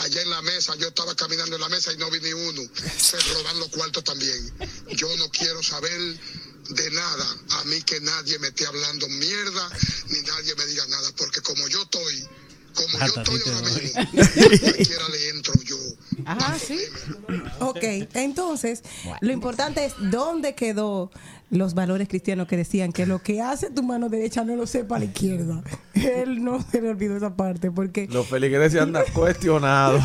Allá en la mesa, yo estaba caminando en la mesa y no vi ni uno. Se roban los cuartos también. Yo no quiero saber de nada. A mí que nadie me esté hablando mierda, ni nadie me diga nada, porque como yo estoy, como yo estoy ahora mismo, [laughs] cualquiera le entro yo. Ah, sí. Ok, entonces, lo importante es dónde quedó los valores cristianos que decían que lo que hace tu mano derecha no lo sepa la izquierda. Él no se le olvidó esa parte porque Los feligreses andan [laughs] cuestionados.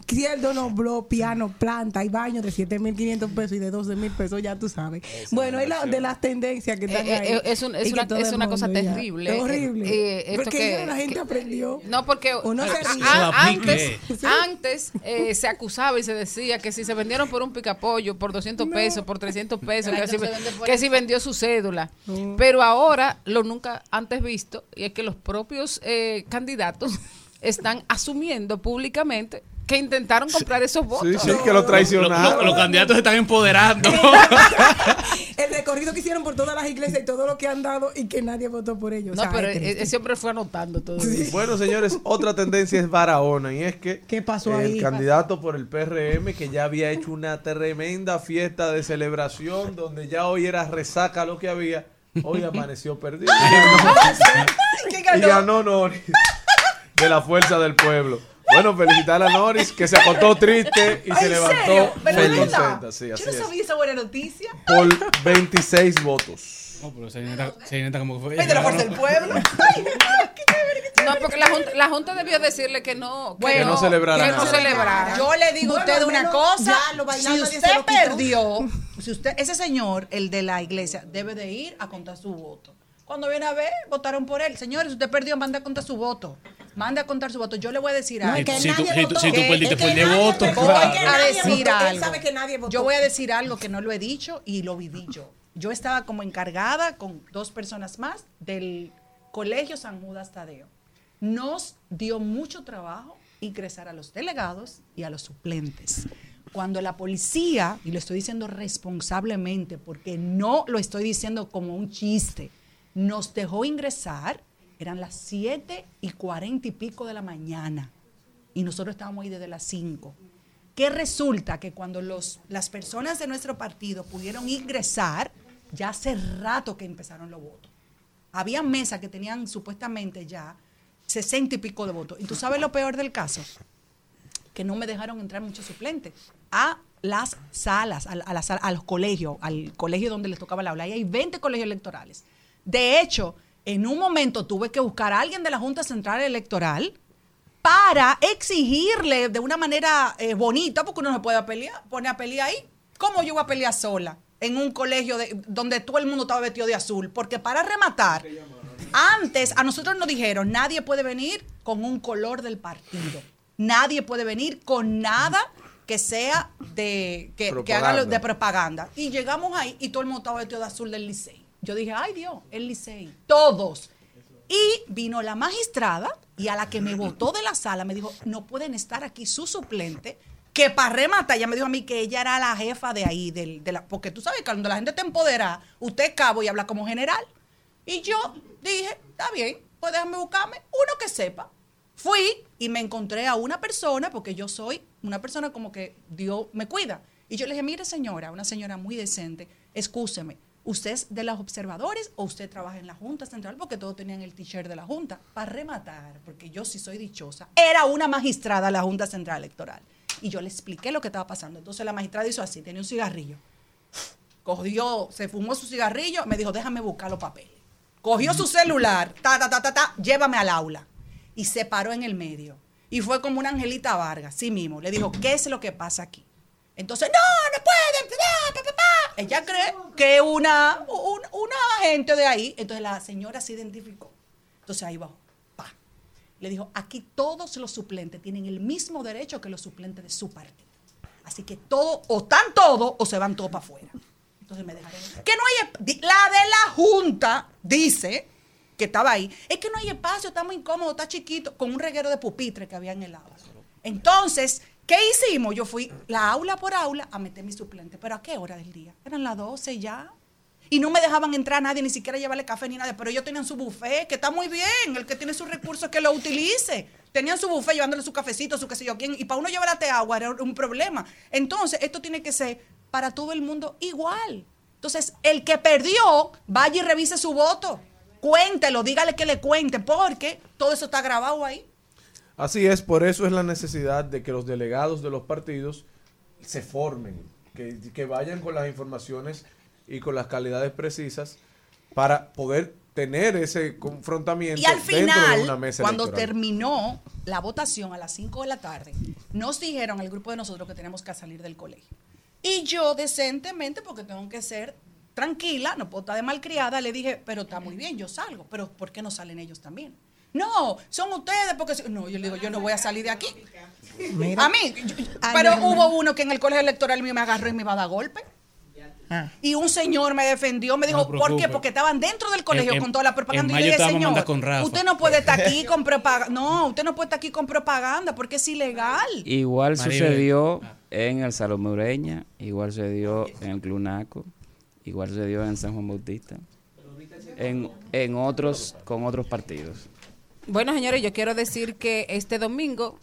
izquierdo nombró piano, planta y baño de 7.500 pesos y de 12.000 pesos, ya tú sabes. bueno, es la, de las tendencias que están Eh, ahí. eh, es un- es una- es una cosa terrible. Es horrible. Eh, eh, esto porque que- la gente que- aprendió. No, porque a- antes, [laughs] antes eh, se acusaba y se decía que si se vendieron por un picapollo, por 200 pesos, por 300 pesos, que, si, que si vendió su cédula. Mm. Pero ahora, lo nunca antes visto, y es que los propios eh, candidatos [laughs] están asumiendo públicamente que intentaron comprar esos votos. Sí, sí, que lo traicionaron. Los, los candidatos se están empoderando. [laughs] El recorrido que hicieron por todas las iglesias y todo lo que han dado y que nadie votó por ellos. No, O sea, pero es triste. e- ese hombre fue anotando todo eso. Bueno, señores, otra tendencia es Barahona y es que ¿Qué pasó el ahí? candidato por el PRM que ya había hecho una tremenda fiesta de celebración donde ya hoy era resaca lo que había, hoy amaneció perdido. [laughs] ¿Quién y ganó? ganó Noris de la fuerza del pueblo. Bueno, felicitar a Noris que se acostó triste y se ¿En levantó? ¿Verdad? contenta. Sí, así Yo no es. sabía esa buena noticia. Por 26 votos. No, pero se neta, como que fue. Es de la fuerza del pueblo. [laughs] No, porque la junta, la junta debió decirle que no, que Bueno, no celebrara que no celebrara. Yo le digo a usted una cosa. ya lo bailado si usted lo perdió, si usted, ese señor, el de la iglesia, debe de ir a contar su voto. Cuando viene a ver, votaron por él. Señores, usted perdió, manda a contar su voto. Manda a contar su voto. Yo le voy a decir No, algo. es que Si tú- nadie si tú- si perdiste por de voto. Voy a nadie decir votó. Algo. sabe que nadie votó. Yo voy a decir algo que no lo he dicho y lo viví yo. Yo estaba como encargada con dos personas más del Colegio San Judas Tadeo. Nos dio mucho trabajo ingresar a los delegados y a los suplentes. Cuando la policía, y lo estoy diciendo responsablemente porque no lo estoy diciendo como un chiste, nos dejó ingresar, eran las 7 y 40 y pico de la mañana y nosotros estábamos ahí desde las 5. Que resulta que cuando los, las personas de nuestro partido pudieron ingresar, ya hace rato que empezaron los votos. Había mesas que tenían supuestamente ya 60 y pico de votos. ¿Y tú sabes lo peor del caso? Que no me dejaron entrar muchos suplentes a las salas, a, a la sala- a los colegios, al colegio donde les tocaba la aula. Ahí hay 20 colegios electorales. De hecho, en un momento tuve que buscar a alguien de la Junta Central Electoral para exigirle de una manera eh, bonita, porque uno no se puede pelear, poner a pelear ahí. ¿Cómo yo voy a pelear sola en un colegio de- donde todo el mundo estaba vestido de azul? Porque para rematar, antes a nosotros nos dijeron, nadie puede venir con un color del partido. Nadie puede venir con nada que sea de que, que haga de propaganda. Y llegamos ahí y todo el mundo estaba vestido de azul del Licey. Yo dije, ay Dios, el Licey. Todos. Y vino la magistrada y a la que me votó de la sala me dijo, no pueden estar aquí su suplente, que para rematar, ella me dijo a mí que ella era la jefa de ahí, del, de la, porque tú sabes que cuando la gente te empodera, usted es cabo y habla como general. Y yo dije, está bien, pues déjame buscarme uno que sepa. Fui y me encontré a una persona, porque yo soy una persona como que Dios me cuida. Y yo le dije, mire señora, una señora muy decente, excúseme, ¿usted es de los observadores o usted trabaja en la Junta Central? Porque todos tenían el t-shirt de la Junta. Para rematar, porque yo sí soy dichosa, era una magistrada de la Junta Central Electoral. Y yo le expliqué lo que estaba pasando. Entonces la magistrada hizo así, tenía un cigarrillo. Cogió, se fumó su cigarrillo, me dijo, déjame buscar los papeles. Cogió su celular, ta, ta, ta, ta, ta, llévame al aula. Y se paró en el medio. Y fue como una Angelita Vargas, sí mismo. Le dijo, ¿qué es lo que pasa aquí? Entonces, no, no pueden. pa. Ella cree que una, un- una agente de ahí. Entonces la señora se identificó. Entonces ahí bajó. Pa. Le dijo, aquí todos los suplentes tienen el mismo derecho que los suplentes de su partido. Así que todo, o están todos o se van todos para afuera. Entonces me dejaron. Que no hay. La de la Junta dice que estaba ahí, es que no hay espacio, está muy incómodo, está chiquito, con un reguero de pupitre que había en el aula. Entonces, ¿qué hicimos? Yo fui la aula por aula a meter mi suplente. ¿Pero a qué hora del día? Eran las 12 ya. Y no me dejaban entrar a nadie, ni siquiera llevarle café ni nada. Pero ellos tenían su buffet, que está muy bien. El que tiene sus recursos, que lo utilice. Tenían su buffet llevándole su cafecito, su qué sé yo quién. Y para uno llevarte agua era un problema. Entonces, esto tiene que ser para todo el mundo igual. Entonces, el que perdió, vaya y revise su voto. Cuéntelo, dígale que le cuente, porque todo eso está grabado ahí. Así es, por eso es la necesidad de que los delegados de los partidos se formen, que, que vayan con las informaciones y con las calidades precisas para poder tener ese confrontamiento Y al dentro de final, una mesa cuando electoral. terminó la votación a las 5 de la tarde, nos dijeron al grupo de nosotros que tenemos que salir del colegio. Y yo decentemente, porque tengo que ser tranquila, no puedo estar de malcriada, le dije, pero está muy bien, yo salgo, pero ¿por qué no salen ellos también? No, son ustedes porque... si-". No, yo le digo, yo no voy a salir de aquí. A mí, yo- pero hubo uno que en el colegio electoral mío me agarró y me iba a dar golpe. Y un señor me defendió, me dijo, No ¿por qué? Porque estaban dentro del colegio En- con toda la propaganda. Y yo dije, señor, con Rafa". usted no puede estar aquí [laughs] con propaganda. No, usted no puede estar aquí con propaganda porque es ilegal. Igual Maribel. sucedió en el Salón Mureña, igual sucedió en el Club Naco, igual sucedió en San Juan Bautista, en, en otros, con otros partidos. Bueno, señores, yo quiero decir que este domingo,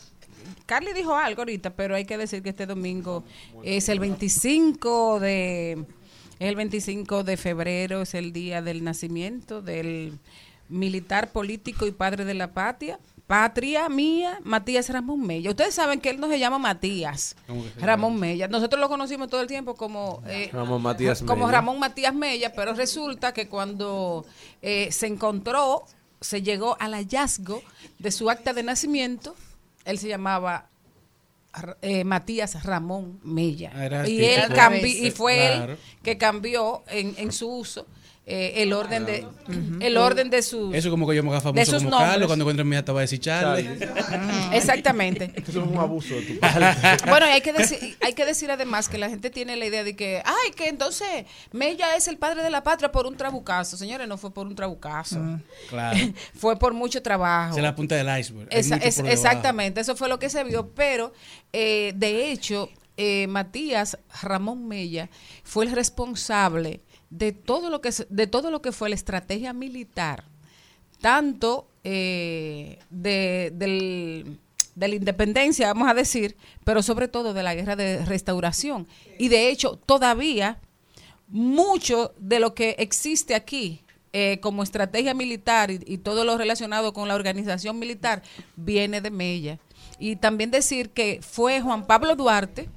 Carly dijo algo ahorita, pero hay que decir que este domingo es el 25 de es el 25 de febrero, es el día del nacimiento del militar político y padre de la patria, patria mía, Matías Ramón Mella. Ustedes saben que él no se llama Matías ¿Cómo que se Ramón Mella. Nosotros lo conocimos todo el tiempo como eh, Ramón Matías como Mella. Ramón Matías Mella, pero resulta que cuando eh, se encontró, se llegó al hallazgo de su acta de nacimiento, él se llamaba eh, Matías Ramón Mella. Ah, era y él y fue Claro. él que cambió en, en su uso eh, el orden de el orden de sus Eso como que yo me haga famoso como nombres. Carlos, cuando encuentre mi hija te va a decir Charlie. Exactamente. Eso es un abuso de tu [laughs] parte. Bueno, y hay que decir, hay que decir además que la gente tiene la idea de que, ay, que entonces Mella es el padre de la patria por un trabucazo. Señores, no fue por un trabucazo. Claro. [laughs] fue por mucho trabajo. Es la punta del iceberg. Esa- es- exactamente, eso fue lo que se vio, pero eh, de hecho, eh, Matías Ramón Mella fue el responsable de todo lo que de todo lo que fue la estrategia militar, tanto eh, de, del- de la independencia, vamos a decir, pero sobre todo de la guerra de restauración. Y de hecho, todavía mucho de lo que existe aquí eh, como estrategia militar y, y todo lo relacionado con la organización militar viene de Mella. Y también decir que fue Juan Pablo Duarte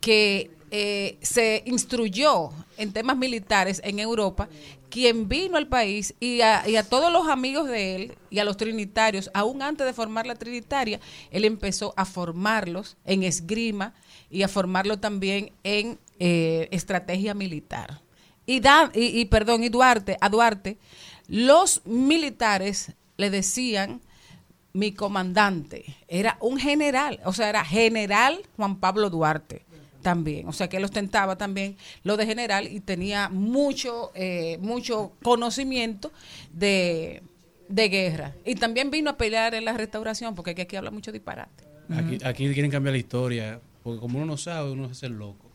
que eh, se instruyó en temas militares en Europa, quien vino al país y a, todos los amigos de él y a los trinitarios, aún antes de formar la trinitaria, él empezó a formarlos en esgrima y a formarlo también en eh, estrategia militar. Y, da, y, y, perdón, y Duarte, a Duarte, los militares le decían mi comandante, era un general, o sea, era general Juan Pablo Duarte también, o sea que él ostentaba también lo de general y tenía mucho, eh, mucho conocimiento de, de guerra. Y también vino a pelear en la restauración, porque aquí, aquí habla mucho disparate. Aquí, aquí quieren cambiar la historia, porque como uno no sabe, uno se hace el loco.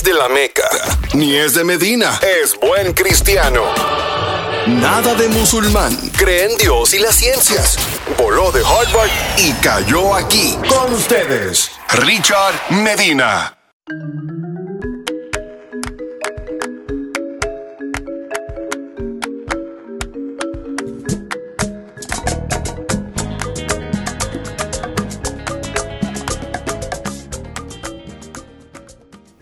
Es de la Meca, ni es de Medina, es buen cristiano. Nada de musulmán, cree en Dios y las ciencias. Voló de Harvard y cayó aquí. Con ustedes, Richard Medina.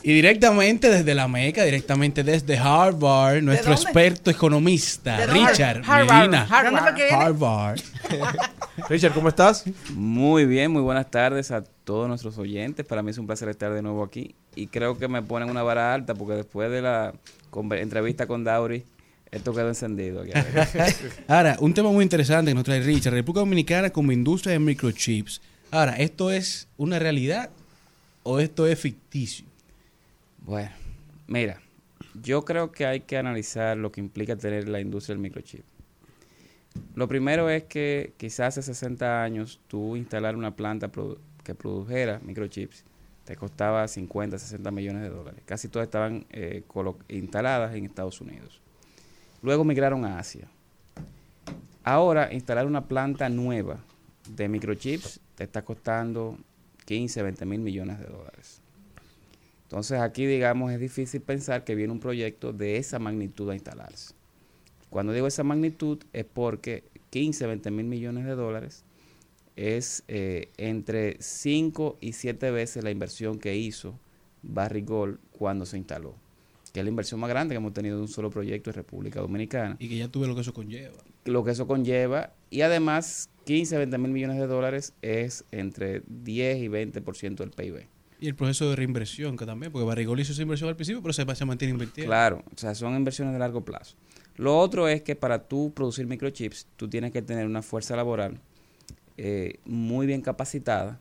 Y directamente desde la Meca, directamente desde Harvard, nuestro experto economista. Richard Harvard. Medina. Harvard. ¿Dónde fue que viene? Harvard. [laughs] Richard, ¿cómo estás? Muy bien, muy buenas tardes a todos nuestros oyentes. Para mí es un placer estar de nuevo aquí y creo que me ponen una vara alta porque después de la entrevista con Dauri, esto quedó encendido. aquí. [laughs] Ahora, un tema muy interesante que nos trae Richard, República Dominicana como industria de microchips. Ahora, ¿esto es una realidad o esto es ficticio? Bueno, mira, yo creo que hay que analizar lo que implica tener la industria del microchip. Lo primero es que quizás hace 60 años tú instalar una planta que produjera microchips te costaba 50, 60 millones de dólares. Casi todas estaban eh, instaladas en Estados Unidos. Luego migraron a Asia. Ahora, instalar una planta nueva de microchips te está costando 15, 20 mil millones de dólares. Entonces aquí, digamos, es difícil pensar que viene un proyecto de esa magnitud a instalarse. Cuando digo esa magnitud es porque 15, 20 mil millones de dólares es eh, entre 5 y 7 veces la inversión que hizo Barrigol cuando se instaló, que es la inversión más grande que hemos tenido de un solo proyecto en República Dominicana Y que ya tuve lo que eso conlleva. lo que eso conlleva. Y además, 15, 20 mil millones de dólares es entre 10 y 20% del PIB. Y el proceso de reinversión, que también, porque Barrigol hizo esa inversión al principio, pero se, se mantiene invirtiendo. Claro, o sea, son inversiones de largo plazo. Lo otro es que para tú producir microchips, tú tienes que tener una fuerza laboral eh, muy bien capacitada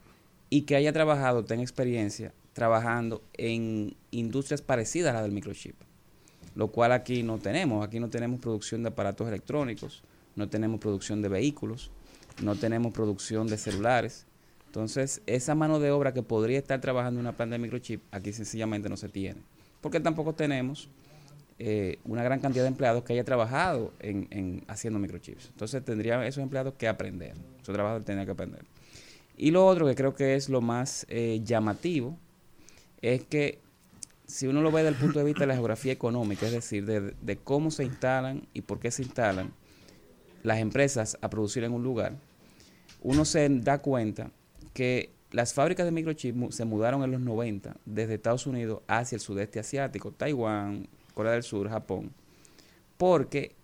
y que haya trabajado, tenga experiencia trabajando en industrias parecidas a la del microchip. Lo cual aquí no tenemos. Aquí no tenemos producción de aparatos electrónicos, no tenemos producción de vehículos, no tenemos producción de celulares. Entonces, esa mano de obra que podría estar trabajando en una planta de microchip, aquí sencillamente no se tiene. Porque tampoco tenemos eh, una gran cantidad de empleados que haya trabajado en, en haciendo microchips. Entonces, tendrían esos empleados que aprender. Esos trabajadores tendrían que aprender. Y lo otro que creo que es lo más eh, llamativo es que si uno lo ve desde el punto de vista de la geografía económica, es decir, de, de cómo se instalan y por qué se instalan las empresas a producir en un lugar, uno se da cuenta que las fábricas de microchip mu- se mudaron en los 90 desde Estados Unidos hacia el sudeste asiático, Taiwán, Corea del Sur, Japón, porque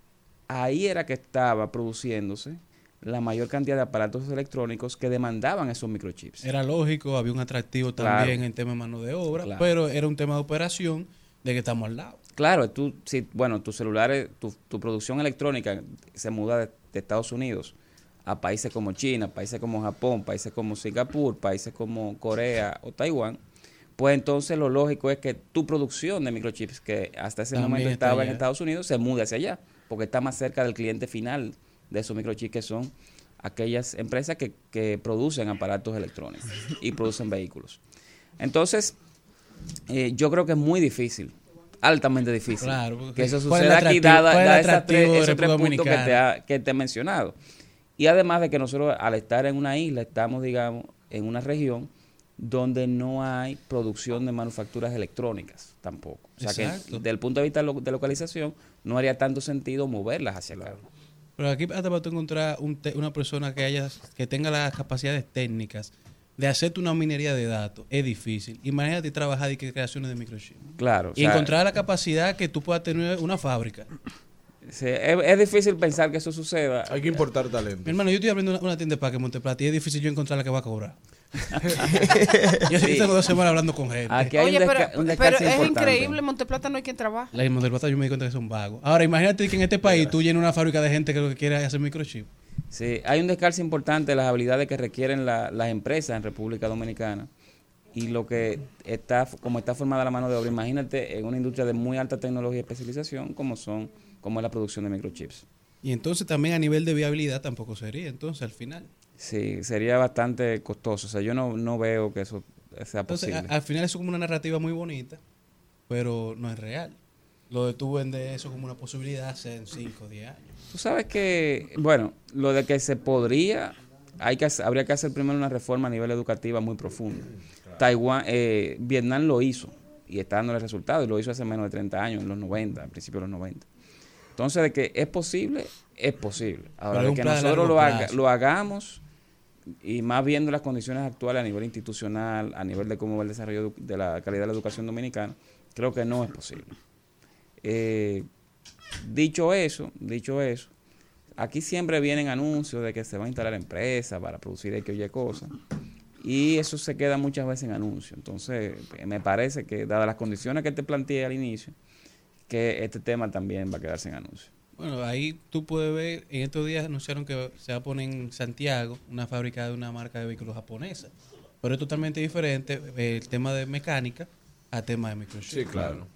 ahí era que estaba produciéndose la mayor cantidad de aparatos electrónicos que demandaban esos microchips. Era lógico, había un atractivo Claro. también en tema de mano de obra, Claro. pero era un tema de operación de que estamos al lado. Claro, tú, si, bueno, tus celulares, tu, tu producción electrónica se muda de, de Estados Unidos a países como China, países como Japón, países como Singapur, países como Corea o Taiwán, pues entonces lo lógico es que tu producción de microchips, que hasta ese También momento estaba en. Estados Unidos, se mude hacia allá, porque está más cerca del cliente final de esos microchips que son aquellas empresas que, que producen aparatos electrónicos y producen vehículos. Entonces, eh, yo creo que es muy difícil, altamente difícil, Claro, que eso ¿cuál es el suceda aquí, dada, dada esas tres- esos tres puntos que te, ha, que te he mencionado. Y además de que nosotros, al estar en una isla, estamos, digamos, en una región donde no hay producción de manufacturas electrónicas tampoco. O sea Exacto. que, desde el punto de vista de localización, no haría tanto sentido moverlas hacia acá. Pero aquí hasta para tú encontrar un una persona que haya que tenga las capacidades técnicas de hacerte una minería de datos es difícil. Imagínate trabajar y que creaciones de microchip. Claro. o Y sea, encontrar la capacidad que tú puedas tener una fábrica. Sí, es, es difícil pensar que eso suceda. Hay que importar talento. Mi hermano, yo estoy abriendo una, una tienda de parque en Monteplata y es difícil yo encontrar la que va a cobrar. [laughs] yo sí tengo dos semanas hablando con gente. Aquí hay Oye, un, pero, un pero es importante. increíble, en Monteplata no hay quien trabaja. La Monteplata yo me di cuenta que son vagos. Ahora, imagínate que en este país tú llenas una fábrica de gente que lo que quiere es hacer microchip. Sí, hay un descalce importante de las habilidades que requieren la- las empresas en República Dominicana y lo que está, como está formada la mano de obra. Imagínate en una industria de muy alta tecnología y especialización como son, como es la producción de microchips. Y entonces también a nivel de viabilidad tampoco sería, entonces al final. Sí, sería bastante costoso. O sea, yo no, no veo que eso sea Entonces, posible. a- al final eso es como una narrativa muy bonita, pero no es real. Lo de tú vender eso como una posibilidad hace en 5 o 10 años. Tú sabes que, bueno, lo de que se podría, hay que, habría que hacer primero una reforma a nivel educativa muy profunda. Taiwán, eh, Vietnam lo hizo y está dándole resultados y lo hizo hace menos de 30 años, en los 90, a principios de los 90. Entonces, de que es posible, es posible. Ahora, Pero de que nosotros lo, haga- lo hagamos, y más viendo las condiciones actuales a nivel institucional, a nivel de cómo va el desarrollo de la calidad de la educación dominicana, creo que no es posible. Eh, dicho eso, dicho eso, aquí siempre vienen anuncios de que se va a instalar empresas para producir X o Y cosas. Y eso se queda muchas veces en anuncios. Entonces, me parece que, dadas las condiciones que te planteé al inicio, que este tema también va a quedarse en anuncios. Bueno, ahí tú puedes ver, en estos días anunciaron que se va a poner en Santiago una fábrica de una marca de vehículos japonesa. Pero es totalmente diferente eh, el tema de mecánica a tema de microchip. Sí, claro.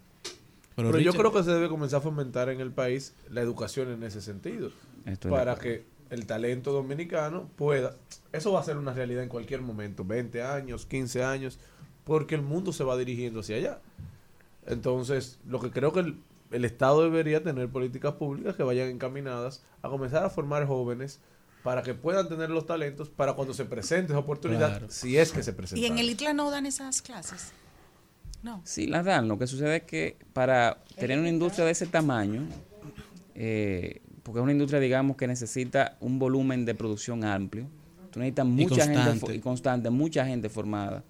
Pero, Pero, yo creo que se debe comenzar a fomentar en el país la educación en ese sentido. Estoy para que el talento dominicano pueda... Eso va a ser una realidad en cualquier momento, 20 años, 15 años, porque el mundo se va dirigiendo hacia allá. Entonces, lo que creo que el, el Estado debería tener políticas públicas que vayan encaminadas a comenzar a formar jóvenes para que puedan tener los talentos para cuando se presente esa oportunidad, Claro. si es que se presenta. Y en el ITLA no dan esas clases. No. Sí, las dan. Lo que sucede es que para tener una industria de ese tamaño, eh, porque es una industria, digamos, que necesita un volumen de producción amplio, tú necesitas mucha gente y constante, mucha gente formada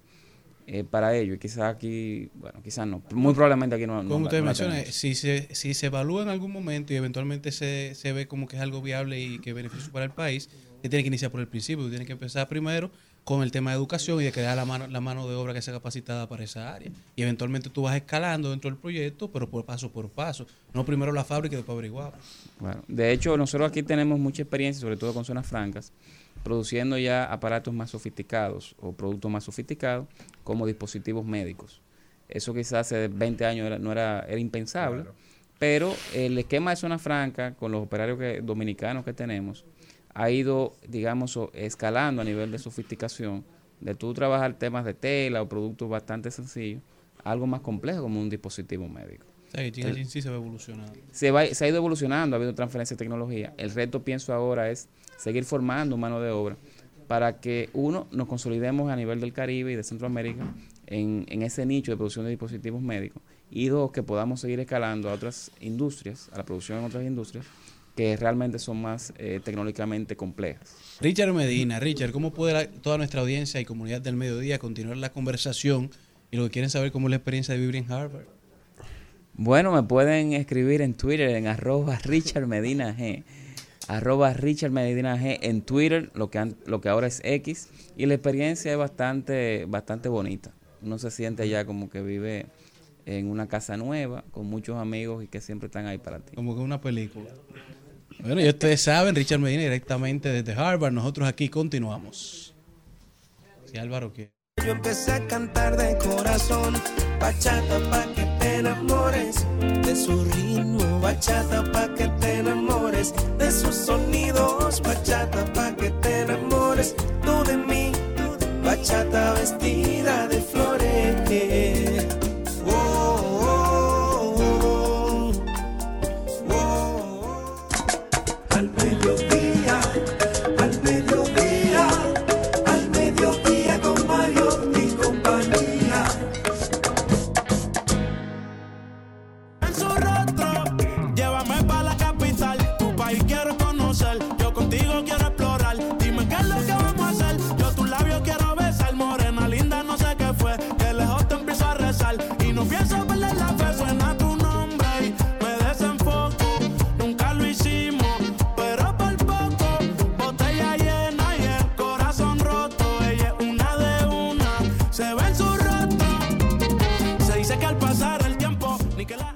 eh, para ello. Y quizás aquí, bueno, quizás no, muy probablemente aquí no. no Como la- usted no menciona, si se, si se evalúa en algún momento y eventualmente se, se ve como que es algo viable y que beneficio para el país, se tiene que iniciar por el principio. Tiene que empezar primero con el tema de educación y de crear la mano, la mano de obra que sea capacitada para esa área. Y eventualmente tú vas escalando dentro del proyecto, pero por paso por paso. No primero la fábrica y después averiguar. Bueno, de hecho, nosotros aquí tenemos mucha experiencia, sobre todo con zonas francas, produciendo ya aparatos más sofisticados o productos más sofisticados como dispositivos médicos. Eso quizás hace 20 años era- no era, era impensable, pero el esquema de zona franca con los operarios que- dominicanos que tenemos ha ido, digamos, escalando a nivel de sofisticación, de tú trabajar temas de tela o productos bastante sencillos, algo más complejo como un dispositivo médico. En sí se va evolucionando. Se, va, se ha ido evolucionando, ha habido transferencia de tecnología. El reto, pienso ahora, es seguir formando mano de obra para que, uno, nos consolidemos a nivel del Caribe y de Centroamérica en, en ese nicho de producción de dispositivos médicos y dos, que podamos seguir escalando a otras industrias, a la producción en otras industrias que realmente son más eh, tecnológicamente complejas. Richard Medina, Richard, ¿cómo puede la- toda nuestra audiencia y comunidad del mediodía continuar la conversación y lo que quieren saber cómo es la experiencia de vivir en Harvard? Bueno, me pueden escribir en Twitter en arroba Richard Medina G. Arroba Richard Medina G en Twitter, lo que, an- lo que ahora es X. Y la experiencia es bastante, bastante bonita. Uno se siente ya como que vive en una casa nueva, con muchos amigos y que siempre están ahí para ti. Como que una película. Bueno, y ustedes saben, Richard Medina directamente desde Harvard. Nosotros aquí continuamos. Si Álvaro quiere. Yo empecé a cantar de corazón, bachata pa' que te enamores de su ritmo, bachata pa' que te enamores de sus sonidos, bachata pa' que te enamores tú de mí, bachata vestida de flores. Se ve en su rostro, se dice que al pasar el tiempo, ni que la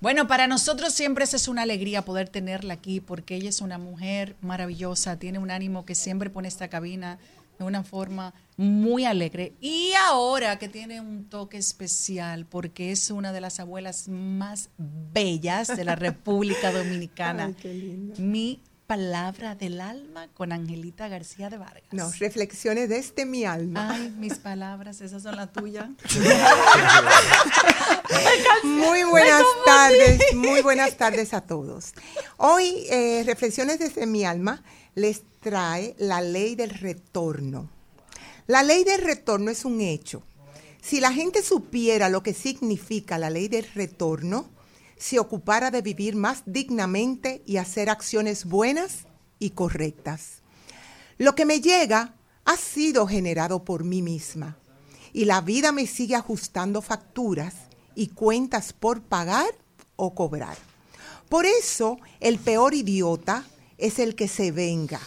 Bueno, para nosotros siempre es una alegría poder tenerla aquí porque ella es una mujer maravillosa, tiene un ánimo que siempre pone esta cabina de una forma muy alegre. Y ahora que tiene un toque especial porque es una de las abuelas más bellas de la República Dominicana. [laughs] Ay, qué lindo. Mi palabra del alma con Angelita García de Vargas. No, reflexiones desde mi alma. Ay, mis palabras, esas son las tuyas. [laughs] Muy buenas tardes, muy buenas tardes a todos. Hoy, eh, Reflexiones desde mi alma les trae la ley del retorno. La ley del retorno es un hecho. Si la gente supiera lo que significa la ley del retorno, se ocupara de vivir más dignamente y hacer acciones buenas y correctas. Lo que me llega ha sido generado por mí misma y la vida me sigue ajustando facturas y cuentas por pagar o cobrar. Por eso el peor idiota es el que se venga.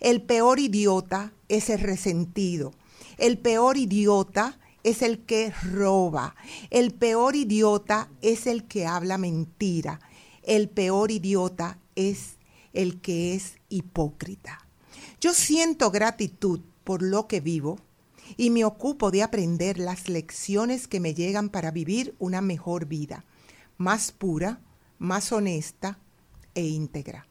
El peor idiota es el resentido. El peor idiota es el que roba. El peor idiota es el que habla mentira. El peor idiota es el que es hipócrita. Yo siento gratitud por lo que vivo y me ocupo de aprender las lecciones que me llegan para vivir una mejor vida, más pura, más honesta e íntegra.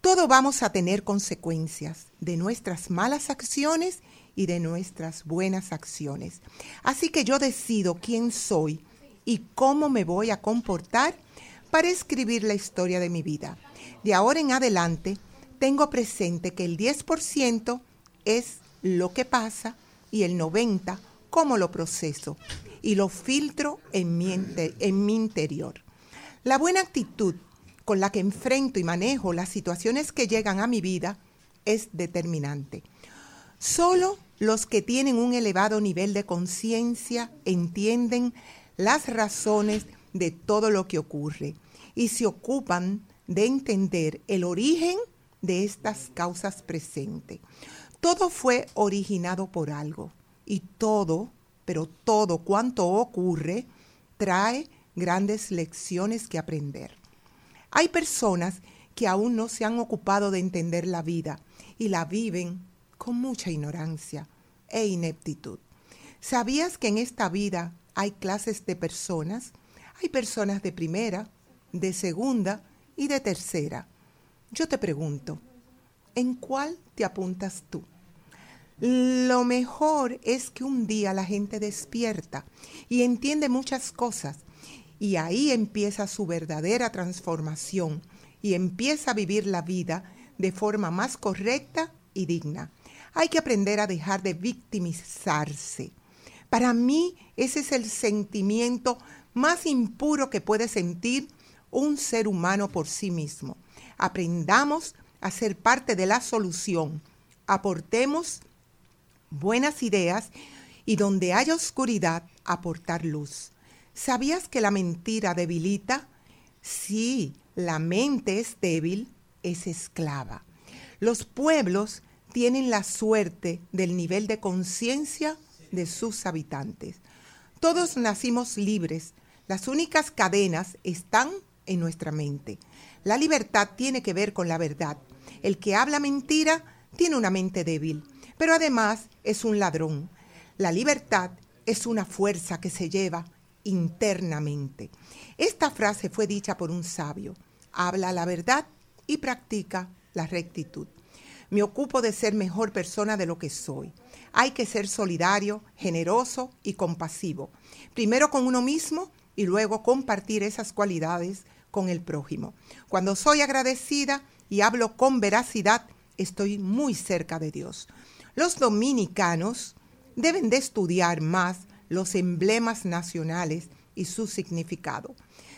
Todo vamos a tener consecuencias de nuestras malas acciones de nuestras buenas acciones. Así que yo decido quién soy y cómo me voy a comportar para escribir la historia de mi vida. De ahora en adelante, tengo presente que el 10% es lo que pasa y el 90% cómo lo proceso y lo filtro en mi, en mi interior. La buena actitud con la que enfrento y manejo las situaciones que llegan a mi vida es determinante. Solo los que tienen un elevado nivel de conciencia entienden las razones de todo lo que ocurre y se ocupan de entender el origen de estas causas presentes. Todo fue originado por algo y todo, pero todo cuanto ocurre, trae grandes lecciones que aprender. Hay personas que aún no se han ocupado de entender la vida y la viven con mucha ignorancia e ineptitud. ¿Sabías que en esta vida hay clases de personas? Hay personas de primera, de segunda y de tercera. Yo te pregunto, ¿en cuál te apuntas tú? Lo mejor es que un día la gente despierta y entiende muchas cosas y ahí empieza su verdadera transformación y empieza a vivir la vida de forma más correcta y digna. Hay que aprender a dejar de victimizarse. Para mí ese es el sentimiento más impuro que puede sentir un ser humano por sí mismo. Aprendamos a ser parte de la solución. Aportemos buenas ideas y donde haya oscuridad, aportar luz. ¿Sabías que la mentira debilita? Sí, la mente es débil, es esclava. Los pueblos tienen la suerte del nivel de conciencia de sus habitantes. Todos nacimos libres. Las únicas cadenas están en nuestra mente. La libertad tiene que ver con la verdad. El que habla mentira tiene una mente débil, pero además es un ladrón. La libertad es una fuerza que se lleva internamente. Esta frase fue dicha por un sabio. Habla la verdad y practica la rectitud. Me ocupo de ser mejor persona de lo que soy. Hay que ser solidario, generoso y compasivo. Primero con uno mismo y luego compartir esas cualidades con el prójimo. Cuando soy agradecida y hablo con veracidad, estoy muy cerca de Dios. Los dominicanos deben de estudiar más los emblemas nacionales y su significado.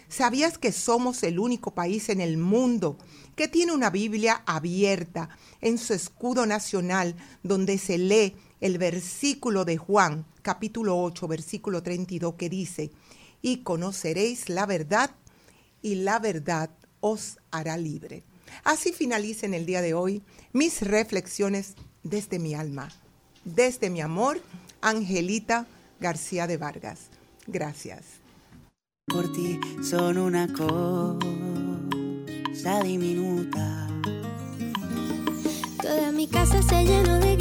¿Sabías que somos el único país en el mundo que tiene una Biblia abierta en su escudo nacional donde se lee el versículo de Juan, capítulo 8, versículo 32, que dice, y conoceréis la verdad y la verdad os hará libre. Así finaliza en el día de hoy mis reflexiones desde mi alma, desde mi amor, Angelita García de Vargas. Gracias. Por ti son una cosa diminuta. Toda mi casa se llenó de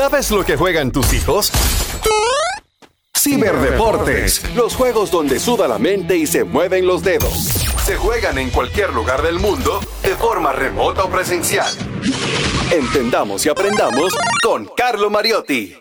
¿Sabes lo que juegan tus hijos? Ciberdeportes, los juegos donde suda la mente y se mueven los dedos. se juegan en cualquier lugar del mundo de forma remota o presencial. Entendamos y aprendamos con Carlo Mariotti.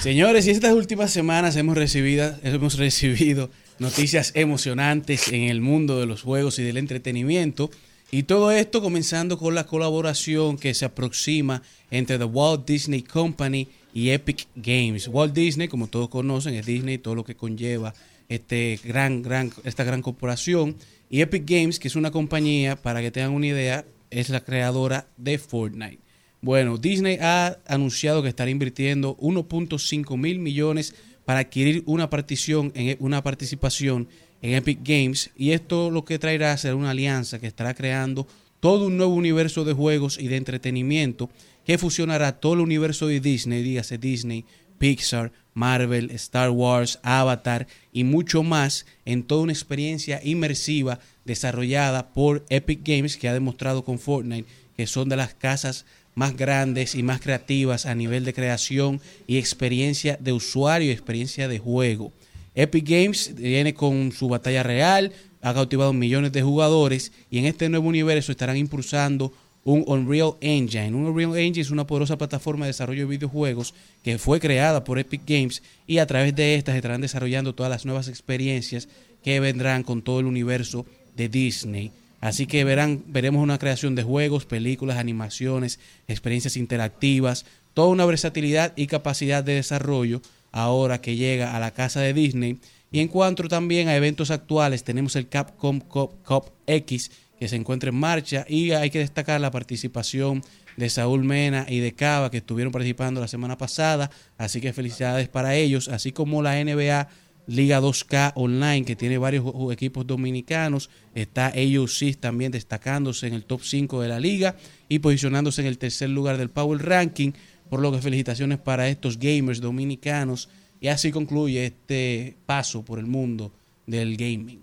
Señores, y estas últimas semanas hemos recibido, hemos recibido noticias emocionantes en el mundo de los juegos y del entretenimiento. Y todo esto comenzando con la colaboración que se aproxima entre The Walt Disney Company y Epic Games. Walt Disney, como todos conocen, es Disney, todo lo que conlleva este gran, gran, esta gran corporación. Y Epic Games, que es una compañía, para que tengan una idea, es la creadora de Fortnite. Bueno, Disney ha anunciado que estará invirtiendo 1.5 mil millones para adquirir una partición en una participación en Epic Games. Y esto lo que traerá será una alianza que estará creando todo un nuevo universo de juegos y de entretenimiento que fusionará todo el universo de Disney, dígase Disney, Pixar, Marvel, Star Wars, Avatar y mucho más en toda una experiencia inmersiva desarrollada por Epic Games que ha demostrado con Fortnite que son de las casas más grandes y más creativas a nivel de creación y experiencia de usuario y experiencia de juego. Epic Games viene con su batalla real, ha cautivado millones de jugadores y en este nuevo universo estarán impulsando un Unreal Engine. Un Unreal Engine es una poderosa plataforma de desarrollo de videojuegos que fue creada por Epic Games y a través de esta se estarán desarrollando todas las nuevas experiencias que vendrán con todo el universo de Disney. Así que verán, veremos una creación de juegos, películas, animaciones, experiencias interactivas, toda una versatilidad y capacidad de desarrollo ahora que llega a la casa de Disney. Y en cuanto también a eventos actuales, tenemos el Capcom Cup, Cup X que se encuentra en marcha y hay que destacar la participación de Saúl Mena y de Cava que estuvieron participando la semana pasada, así que felicidades para ellos, así como la NBA Liga 2K Online, que tiene varios equipos dominicanos. Está AOC también destacándose en el top 5 de la liga y posicionándose en el tercer lugar del Power Ranking. Por lo que felicitaciones para estos gamers dominicanos. Y así concluye este paso por el mundo del gaming.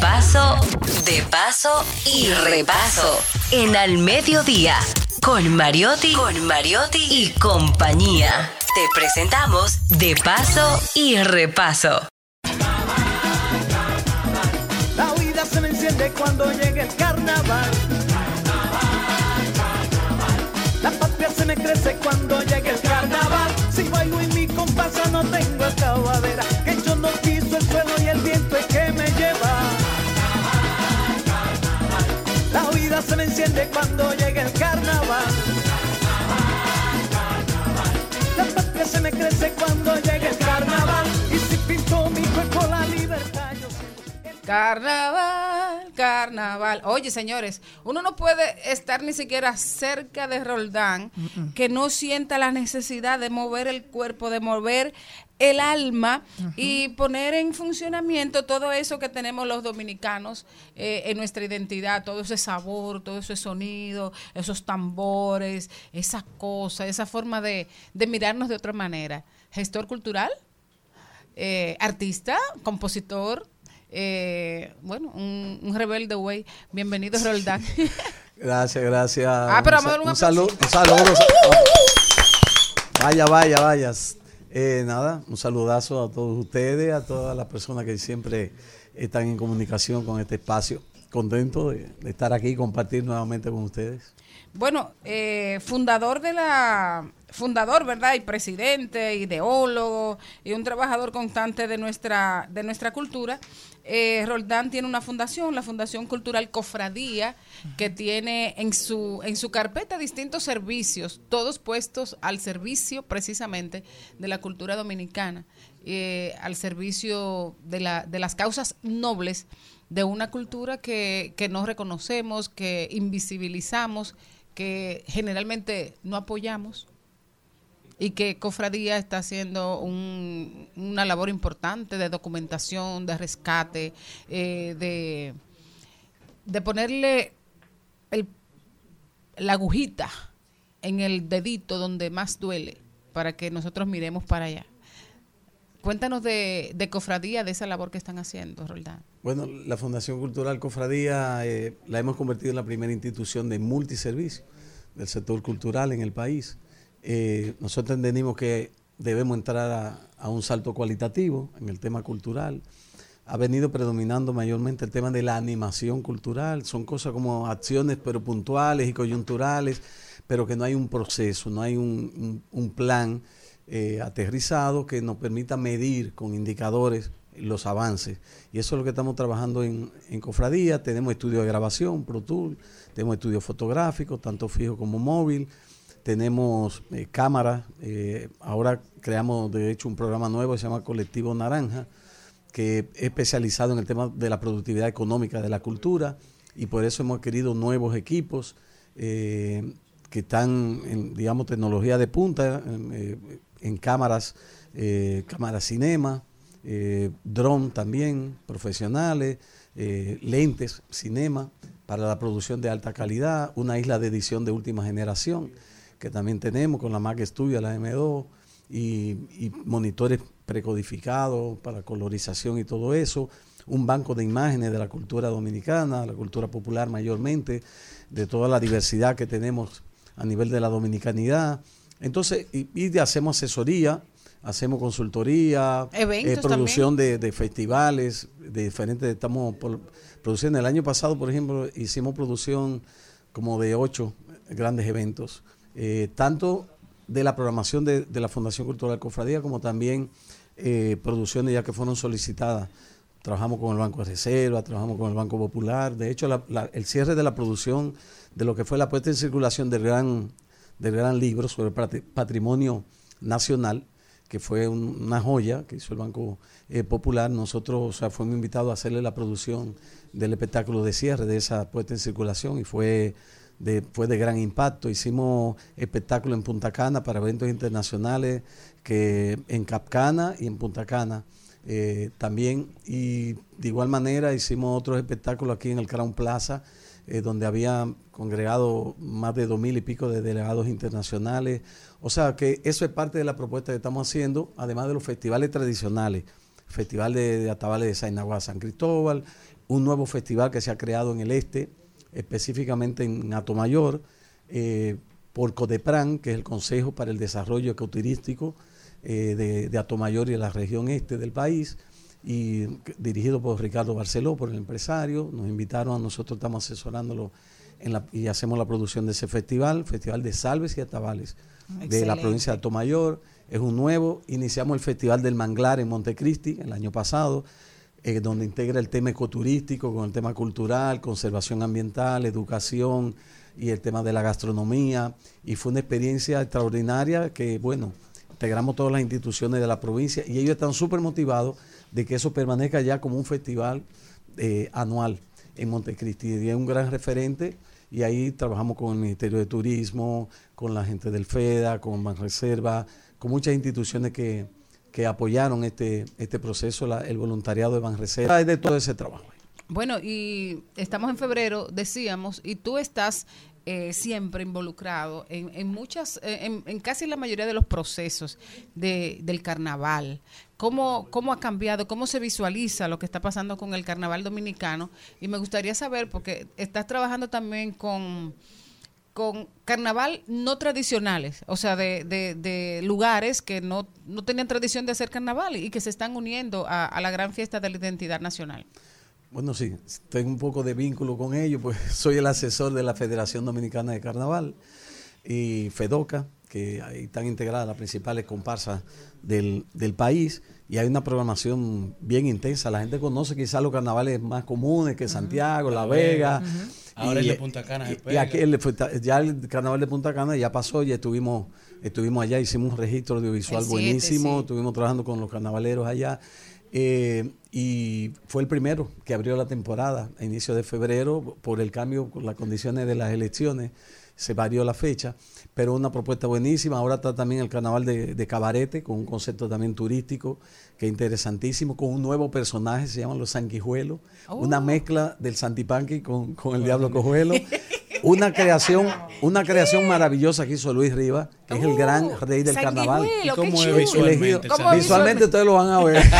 Paso, de paso y repaso. En Al Mediodía, con Mariotti, con Mariotti y compañía. Te presentamos De paso y repaso. La vida se me enciende cuando llega el carnaval. La patria se me crece cuando llega el carnaval. Si bailo en mi comparsa no tengo acabadera. Vida se me enciende cuando llega el carnaval. La patria se me crece cuando llega el carnaval. Y si pinto mi cuerpo la libertad, yo Carnaval, carnaval. Oye, señores, uno no puede estar ni siquiera cerca de Roldán que no sienta la necesidad de mover el cuerpo, de mover el alma y poner en funcionamiento todo eso que tenemos los dominicanos eh, en nuestra identidad, todo ese sabor, todo ese sonido, esos tambores, esa cosa, esa forma de, de mirarnos de otra manera. Gestor cultural, eh, artista, compositor, eh, bueno, un, un rebelde güey. Bienvenido, Roldán. [laughs] Gracias, gracias. Ah, pero un, vamos a dar un un saludo. Un saludo. Vaya, vaya, vayas. Eh, nada, un saludazo a todos ustedes, a todas las personas que siempre están en comunicación con este espacio. Contento de, estar aquí y compartir nuevamente con ustedes. Bueno, eh, fundador de la, fundador, ¿verdad? Y presidente, ideólogo y un trabajador constante de nuestra, de nuestra cultura. Eh, Roldán tiene una fundación, la Fundación Cultural Cofradía, que tiene en su, en su carpeta distintos servicios, todos puestos al servicio precisamente de la cultura dominicana, eh, al servicio de, la, de las causas nobles de una cultura que, que no reconocemos, que invisibilizamos, que generalmente no apoyamos y que Cofradía está haciendo un- una labor importante de documentación, de rescate, eh, de, ponerle la agujita en el dedito donde más duele para que nosotros miremos para allá. Cuéntanos de, de Cofradía, de esa labor que están haciendo, Roldán. Bueno, la Fundación Cultural Cofradía eh, la hemos convertido en la primera institución de multiservicio del sector cultural en el país. Eh, nosotros entendimos que debemos entrar a, un salto cualitativo en el tema cultural. Ha venido predominando mayormente el tema de la animación cultural. Son cosas como acciones, pero puntuales y coyunturales, pero que no hay un proceso, no hay un, plan eh, aterrizado que nos permita medir con indicadores los avances. Y eso es lo que estamos trabajando en, en Cofradía. Tenemos estudios de grabación, Pro Tool, tenemos estudios fotográficos, tanto fijo como móvil. Tenemos eh, cámaras. eh, ahora creamos, de hecho, un programa nuevo que se llama Colectivo Naranja, que es especializado en el tema de la productividad económica de la cultura. Y por eso hemos adquirido nuevos equipos eh, que están en, digamos, tecnología de punta, en, cámaras, cámaras cinema, eh, dron también, profesionales, lentes, cinema, para la producción de alta calidad, una isla de edición de última generación, que también tenemos con la Mac Studio, la M2, y, y monitores precodificados para colorización y todo eso, un banco de imágenes de la cultura dominicana, la cultura popular mayormente, de toda la diversidad que tenemos a nivel de la dominicanidad. Entonces, y, y hacemos asesoría, hacemos consultoría, eh, producción de, de festivales, de diferentes, estamos por- produciendo. El año pasado, por ejemplo, hicimos producción como de ocho grandes eventos, eh, tanto de la programación de, de la Fundación Cultural Cofradía como también eh, producciones ya que fueron solicitadas. Trabajamos con el Banco de Reserva, trabajamos con el Banco Popular. De hecho, el cierre de la producción de lo que fue la puesta en circulación del gran, del gran libro sobre patri- patrimonio nacional, que fue un- una joya que hizo el Banco eh, Popular. Nosotros o sea, fuimos invitados a hacerle la producción del espectáculo de cierre de esa puesta en circulación y fue de, fue de gran impacto. Hicimos espectáculo en Punta Cana para eventos internacionales, que en Capcana y en Punta Cana eh, también. Y de igual manera hicimos otros espectáculos aquí en el Crown Plaza, eh, donde había congregado más de dos mil y pico de delegados internacionales. O sea que eso es parte de la propuesta que estamos haciendo, además de los festivales tradicionales. Festival de, de Atabales de Sainagua San Cristóbal, un nuevo festival que se ha creado en el este, específicamente en Atomayor, eh, por CODEPRAN, que es el Consejo para el Desarrollo Ecoturístico eh, de, de Atomayor y de la región este del país, y dirigido por Ricardo Barceló, por el empresario. Nos invitaron, a nosotros estamos asesorándolo en la- y hacemos la producción de ese festival, Festival de Salves y Atabales, de la provincia de Atomayor. Es un nuevo, iniciamos el Festival del Manglar en Montecristi el año pasado, eh, donde integra el tema ecoturístico con el tema cultural, conservación ambiental, educación y el tema de la gastronomía. Y fue una experiencia extraordinaria que, bueno, integramos todas las instituciones de la provincia y ellos están súper motivados de que eso permanezca ya como un festival eh, anual en Montecristi. Y es un gran referente y ahí trabajamos con el Ministerio de Turismo, con la gente del FEDA, con Banreserva, con muchas instituciones que, que apoyaron este, este proceso, la- el voluntariado de Banreserva, es de todo ese trabajo. Bueno, y estamos en febrero, decíamos, y tú estás eh, siempre involucrado en, en muchas, eh, en, en casi la mayoría de los procesos de, del carnaval. ¿Cómo, ¿Cómo ha cambiado? ¿Cómo se visualiza lo que está pasando con el carnaval dominicano? Y me gustaría saber, porque estás trabajando también con con carnaval no tradicionales, o sea, de, lugares que no, no tenían tradición de hacer carnaval y que se están uniendo a, la gran fiesta de la identidad nacional. Bueno, sí, tengo un poco de vínculo con ellos, pues [laughs] soy el asesor de la Federación Dominicana de Carnaval y FEDOCA, que ahí están integradas las principales comparsas del, del país y hay una programación bien intensa. La gente conoce quizás los carnavales más comunes que Santiago, La Vega. Ahora y- el de Punta Cana y- aquí el ya el carnaval de Punta Cana ya pasó, ya estuvimos, estuvimos allá, hicimos un registro audiovisual siete, buenísimo, sí. estuvimos trabajando con los carnavaleros allá. Eh, y fue el primero que abrió la temporada a inicio de febrero por el cambio, con las condiciones de las elecciones, se varió la fecha, pero una propuesta buenísima. Ahora está también el carnaval de, de Cabarete, con un concepto también turístico, que es interesantísimo, con un nuevo personaje, se llaman los sanguijuelos, Oh. una mezcla del Santipanqui con, con el Diablo Cojuelo. [laughs] una creación, una creación maravillosa que hizo Luis Rivas, que es el gran rey del carnaval. ¿Y cómo es visualmente? elegido- ¿Cómo visualmente ustedes lo van a ver. [laughs]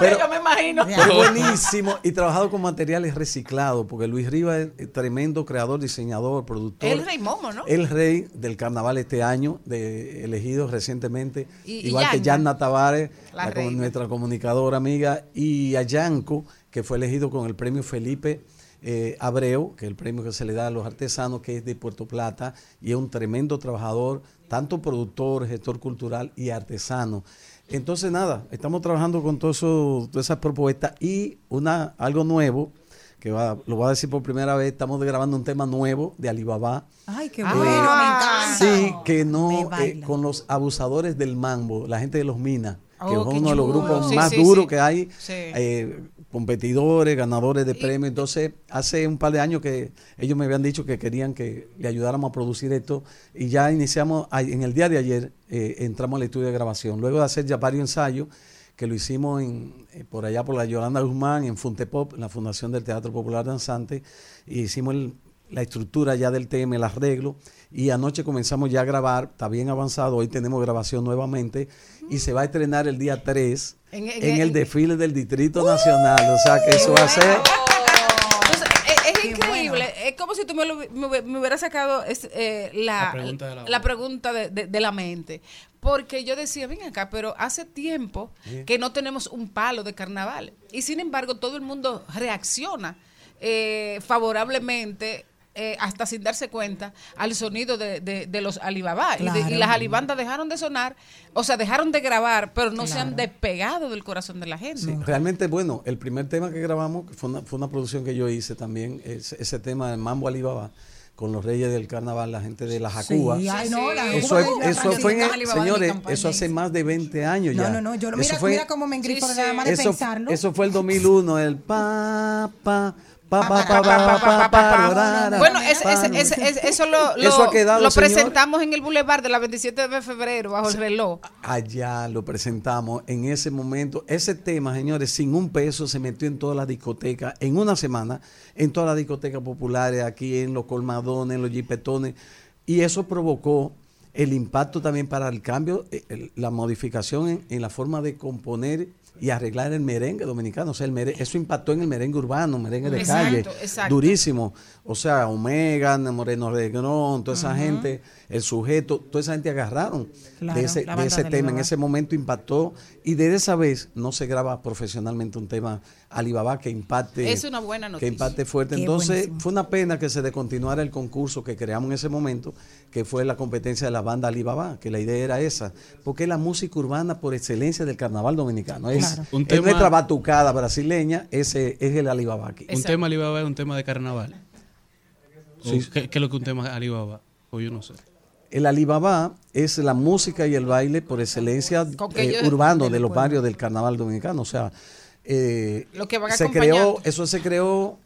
Pero, yo me imagino. Pero buenísimo y trabajado con materiales reciclados, porque Luis Rivas es tremendo creador, diseñador, productor. El rey Momo, ¿no? El rey del carnaval este año, de, elegido recientemente, Y- y igual que Yanna. Tavares, La la nuestra comunicadora amiga, y a Yanko, que fue elegido con el premio Felipe eh, Abreu, que es el premio que se le da a los artesanos, que es de Puerto Plata, y es un tremendo trabajador, tanto productor, gestor cultural y artesano. Entonces, nada, estamos trabajando con todo eso, todas esas propuestas y una algo nuevo, que va, lo voy a decir por primera vez, estamos grabando un tema nuevo de Alibaba. Ay, qué Eh, bueno, me encanta. Sí, que no eh, con los abusadores del mambo, la gente de los minas, que Oh, es uno de los grupos Sí, más sí, duros sí. que hay, Sí. eh, competidores, ganadores de premios. Entonces, hace un par de años que ellos me habían dicho que querían que le ayudáramos a producir esto y ya iniciamos, en el día de ayer eh, entramos al estudio de grabación. Luego de hacer ya varios ensayos, que lo hicimos en, eh, por allá por la Yolanda Guzmán, en Funtepop, en la Fundación del Teatro Popular Danzante, y hicimos el- la estructura ya del tema, el arreglo, y anoche comenzamos ya a grabar, está bien avanzado, hoy tenemos grabación nuevamente, y se va a estrenar el día 3 En- en, en- el desfile del Distrito Nacional, o sea que eso va a ser... Entonces, es, es increíble. Es como si tú me, lo- me hubie- me hubieras sacado es, eh, la, La pregunta de la la pregunta de, de- de la mente. Porque yo decía, ven acá, pero hace tiempo Sí. que no tenemos un palo de carnaval. Y sin embargo, todo el mundo reacciona eh, favorablemente. Eh, hasta sin darse cuenta al sonido de, de- de los Alibaba y, de- y Claro. las alibandas dejaron de sonar o sea dejaron de grabar pero no se han despegado del corazón de la gente Sí, realmente, bueno, el primer tema que grabamos fue una, fue una producción que yo hice también, ese, ese tema de Mambo Alibaba, con los reyes del carnaval, la gente de la Jacuba. Sí, ay, no, la eso, es- eso fue, en- señores, eso hace más de 20 años ya. No, no, no, yo lo- Eso mira, fue- mira cómo me engrifo Sí, nada más de eso, pensarlo. eso fue el 2001, el pa, pa, Bueno, eso lo, lo, Eso ha quedado, lo señor. presentamos en el Boulevard de la 27 de febrero bajo el reloj. Allá lo presentamos en ese momento. Ese tema, señores, sin un peso se metió en todas las discotecas en una semana, en todas las discotecas populares, aquí en los colmadones, en los jipetones. Y eso provocó el impacto también para el cambio, eh, el- la modificación en, en la forma de componer y arreglar el merengue dominicano. O sea, el mere- eso impactó en el merengue urbano, merengue de Exacto, calle. exacto. Durísimo. O sea, Omega, Moreno Regrón, toda esa gente, el sujeto, toda esa gente agarraron Claro, de ese, de ese de tema. En ese momento impactó. Y desde esa vez no se graba profesionalmente un tema Alibaba que impacte. Es una buena Que noticia. impacte fuerte. Qué Entonces, buenísimo. fue una pena que se descontinuara el concurso que creamos en ese momento, que fue la competencia de la banda Alibaba, que la idea era esa. Porque es la música urbana por excelencia del carnaval dominicano. Es, Claro. Un es tema- nuestra batucada brasileña, ese es el Alibaba aquí. Un tema Alibaba es un tema de carnaval. ¿O Sí. ¿Qué, qué es lo que un tema Alibaba? O yo no sé. El Alibaba es la música y el baile por excelencia eh, urbano del de los barrios del carnaval dominicano. O sea, eh, Lo que van se creó, eso se creó,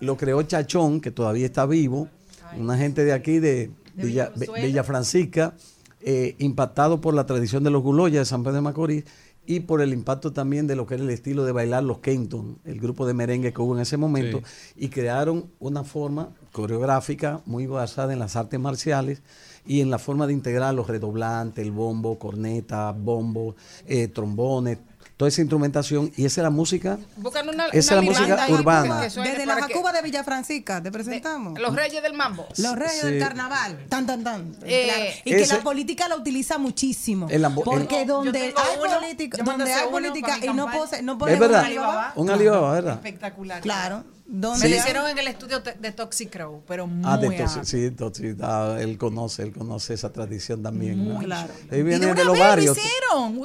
lo creó Chachón, que todavía está vivo, una gente de aquí de, Villa, Villa Francisca, eh, impactado por la tradición de los guloyas de San Pedro de Macorís y por el impacto también de lo que era el estilo de bailar los Kenton, el grupo de merengue que hubo en ese momento, y crearon una forma coreográfica muy basada en las artes marciales y en la forma de integrar los redoblantes, el bombo, corneta, bombo, eh, trombones, toda esa instrumentación y esa es la música Buscan una, Esa es una la música urbana. que Desde la para que- Jacuba de Villa Francisca, te presentamos. Los Reyes del Mambo. Los reyes Sí. del carnaval. Tan, tan, tan. Eh, Claro. Y que la política la utiliza muchísimo. El ambo- porque el- donde hay uno, política, donde hay política y no, pose, no Es ponemos verdad. un Alibaba. Un Alibaba, ¿verdad? Espectacular. Claro. ¿Dónde Me lo hicieron en el estudio de Toxic Crow, pero muy Ah, de. Toxic, sí, Toxic, ah, él conoce, él conoce esa tradición también. Muy ¿no? claro. Él Y viene de de, una los vez lo barrios. hicieron.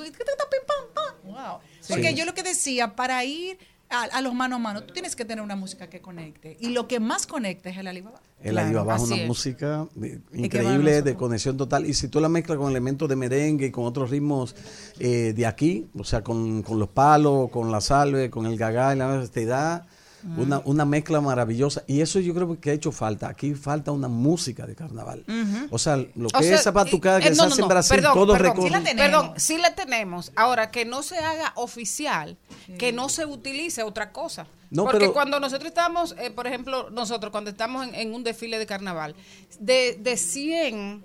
Wow. Sí. Porque yo lo que decía, para ir a, a los mano a mano, tú tienes que tener una música que conecte. Y lo que más conecta es el Alibaba. El Alibaba es una es. música a increíble de conexión total. Y si tú la mezclas con elementos de merengue y con otros ritmos eh, de aquí, o sea, con, con los palos, con la salve, con el gagá, y la- te da una, una mezcla maravillosa. Y eso yo creo que ha hecho falta. Aquí falta una música de carnaval. O sea, lo O que sea, es esa batucada eh, que no, se no, hace no, en Brasil, perdón, todo perdón, recorre. sí la tenemos. Perdón, sí la tenemos. Ahora, que no se haga oficial, que no se utilice otra cosa. No, Porque pero- cuando nosotros estamos, eh, por ejemplo, nosotros cuando estamos en, en un desfile de carnaval, de, de 100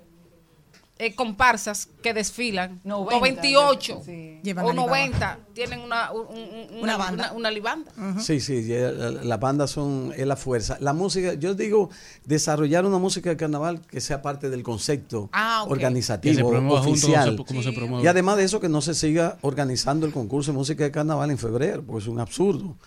eh, comparsas que desfilan, 90, 98 Llevan o la libamba. 90 tienen una, un- un- una, Una banda. una- una libanda. Sí, sí, ya la, la banda son, es la fuerza. La música, yo digo, desarrollar una música de carnaval que sea parte del concepto Ah, se organizativo, junto, oficial. como se- como se promueve. Y además de eso, que no se siga organizando el concurso de música de carnaval en febrero, porque es un absurdo.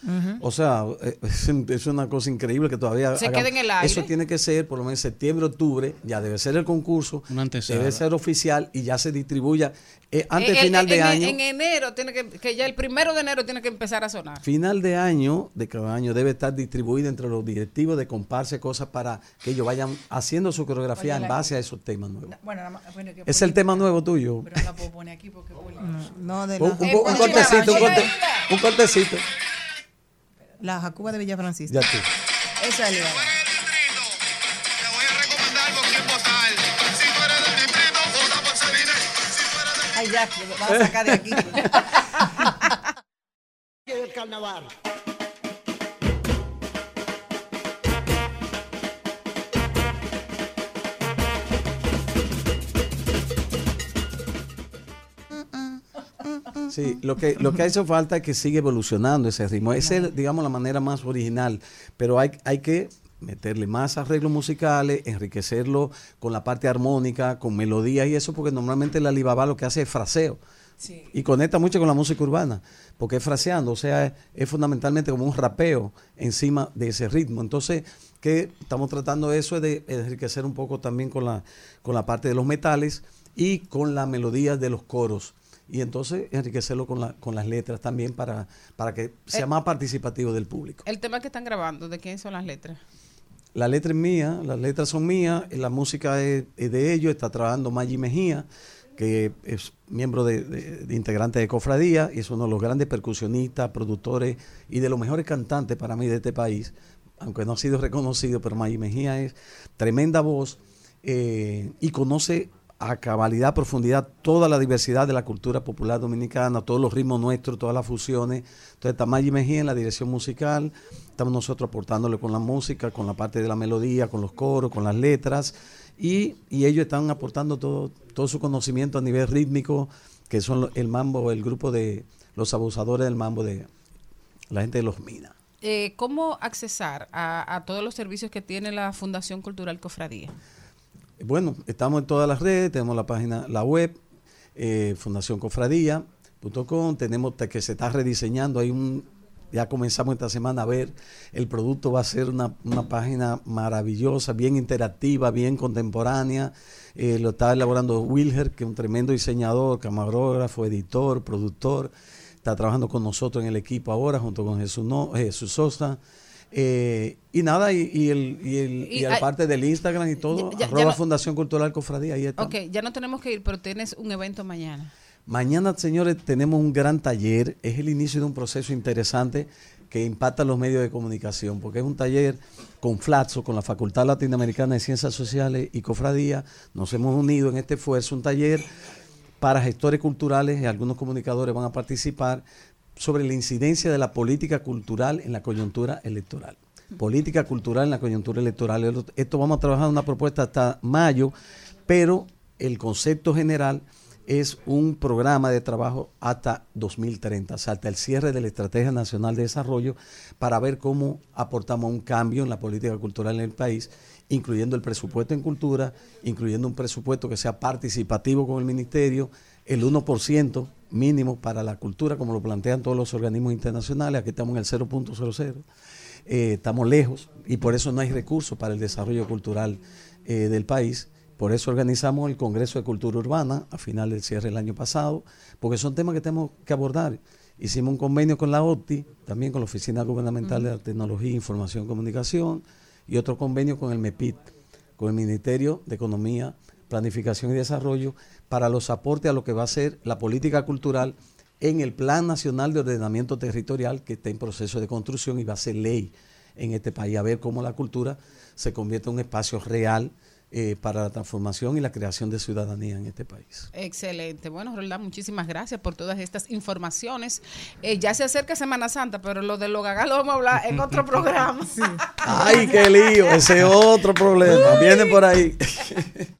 O sea, eh, [laughs] es, es una cosa increíble que todavía... Se quede en el aire. Eso tiene que ser, por lo menos septiembre, octubre, ya debe ser el concurso, antesala. debe ser oficial y ya se distribuya eh, antes final de en, año. En enero tiene que, que ya el primero de enero tiene que empezar a sonar. Final de año, de cada año, debe estar distribuida entre los directivos de comparse cosas para que ellos vayan haciendo su coreografía Oye, en base a esos temas nuevos. Bueno, nada más- bueno, que Es el tema nuevo tuyo. Pero no la puedo poner aquí porque... No, de Un, la, un- un cortecito, un, corte- un cortecito. la Jacuba de Villa. Ya tú. Esa es la Ay, ya, que me van a sacar de aquí. [laughs] del carnaval. Sí, lo que, lo que hace falta es que siga evolucionando ese ritmo. Esa es, digamos, la manera más original, pero hay, hay que meterle más arreglos musicales, enriquecerlo con la parte armónica, con melodías y eso, porque normalmente la libaba lo que hace es fraseo. Y conecta mucho con la música urbana, porque es fraseando, o sea, es, es fundamentalmente como un rapeo encima de ese ritmo. Entonces, que estamos tratando eso es de enriquecer un poco también con la, con la parte de los metales y con la melodía de los coros. Y entonces enriquecerlo con, la, con las letras también para, para que sea Eh, más participativo del público. El tema que están grabando, ¿de quién son las letras? La letra es mía, las letras son mías, la música es, de ellos, está trabajando Maggi Mejía, que es miembro de integrante de Cofradía y es uno de los grandes percusionistas, productores y de los mejores cantantes para mí de este país, aunque no ha sido reconocido, pero Maggi Mejía es tremenda voz eh, y conoce a cabalidad, profundidad, toda la diversidad de la cultura popular dominicana, todos los ritmos nuestros, todas las fusiones. Entonces Maggi Mejía en la dirección musical, estamos nosotros aportándole con la música, con la parte de la melodía, con los coros, con las letras, y, y ellos están aportando todo, todo su conocimiento a nivel rítmico, que son el mambo, el grupo de los abusadores del mambo de la gente de los Minas. Eh, ¿Cómo accesar a todos los servicios que tiene la Fundación Cultural Cofradía? Bueno, estamos en todas las redes, tenemos la página, la web, eh, tenemos te- que se está rediseñando, hay un, ya comenzamos esta semana a ver, el producto va a ser una, página maravillosa, bien interactiva, bien contemporánea, eh, lo está elaborando Wilher, que es un tremendo diseñador, camarógrafo, editor, productor, está trabajando con nosotros en el equipo ahora, junto con Jesús, Jesús Sosa. Eh, y nada, y, y el, y, el, Y aparte del Instagram y todo, Ya- ya arroba no- Fundación Cultural Cofradía, ahí está. Ok, ya no tenemos que ir, pero tienes un evento mañana. Mañana, señores, tenemos un gran taller. Es el inicio de un proceso interesante que impacta los medios de comunicación, porque es un taller con Flatso, con la Facultad Latinoamericana de Ciencias Sociales y Cofradía. Nos hemos unido en este esfuerzo, un taller para gestores culturales y algunos comunicadores van a participar sobre la incidencia de la política cultural en la coyuntura electoral. Política cultural en la coyuntura electoral. Esto vamos a trabajar una propuesta hasta mayo, pero el concepto general es un programa de trabajo hasta 2030, o sea, hasta el cierre de la Estrategia Nacional de Desarrollo, para ver cómo aportamos un cambio en la política cultural en el país, incluyendo el presupuesto en cultura, incluyendo un presupuesto que sea participativo con el ministerio, el 1% mínimo para la cultura, como lo plantean todos los organismos internacionales, aquí estamos en el 0.00, eh, estamos lejos y por eso no hay recursos para el desarrollo cultural eh, del país. Por eso organizamos el Congreso de Cultura Urbana a final del cierre del año pasado, porque son temas que tenemos que abordar. Hicimos un convenio con la OTI, también con la Oficina Gubernamental de la Tecnología, Información y Comunicación, y otro convenio con el MEPIT, con el Ministerio de Economía, Planificación y Desarrollo, para los aportes a lo que va a ser la política cultural en el Plan Nacional de Ordenamiento Territorial que está en proceso de construcción y va a ser ley en este país, a ver cómo la cultura se convierte en un espacio real eh, para la transformación y la creación de ciudadanía en este país. Excelente. Bueno, Roldán, muchísimas gracias por todas estas informaciones. Eh, ya se acerca Semana Santa, pero lo de los gagas lo vamos a hablar en otro [laughs] programa. Ay, qué lío, ese otro problema. Viene por ahí. [laughs]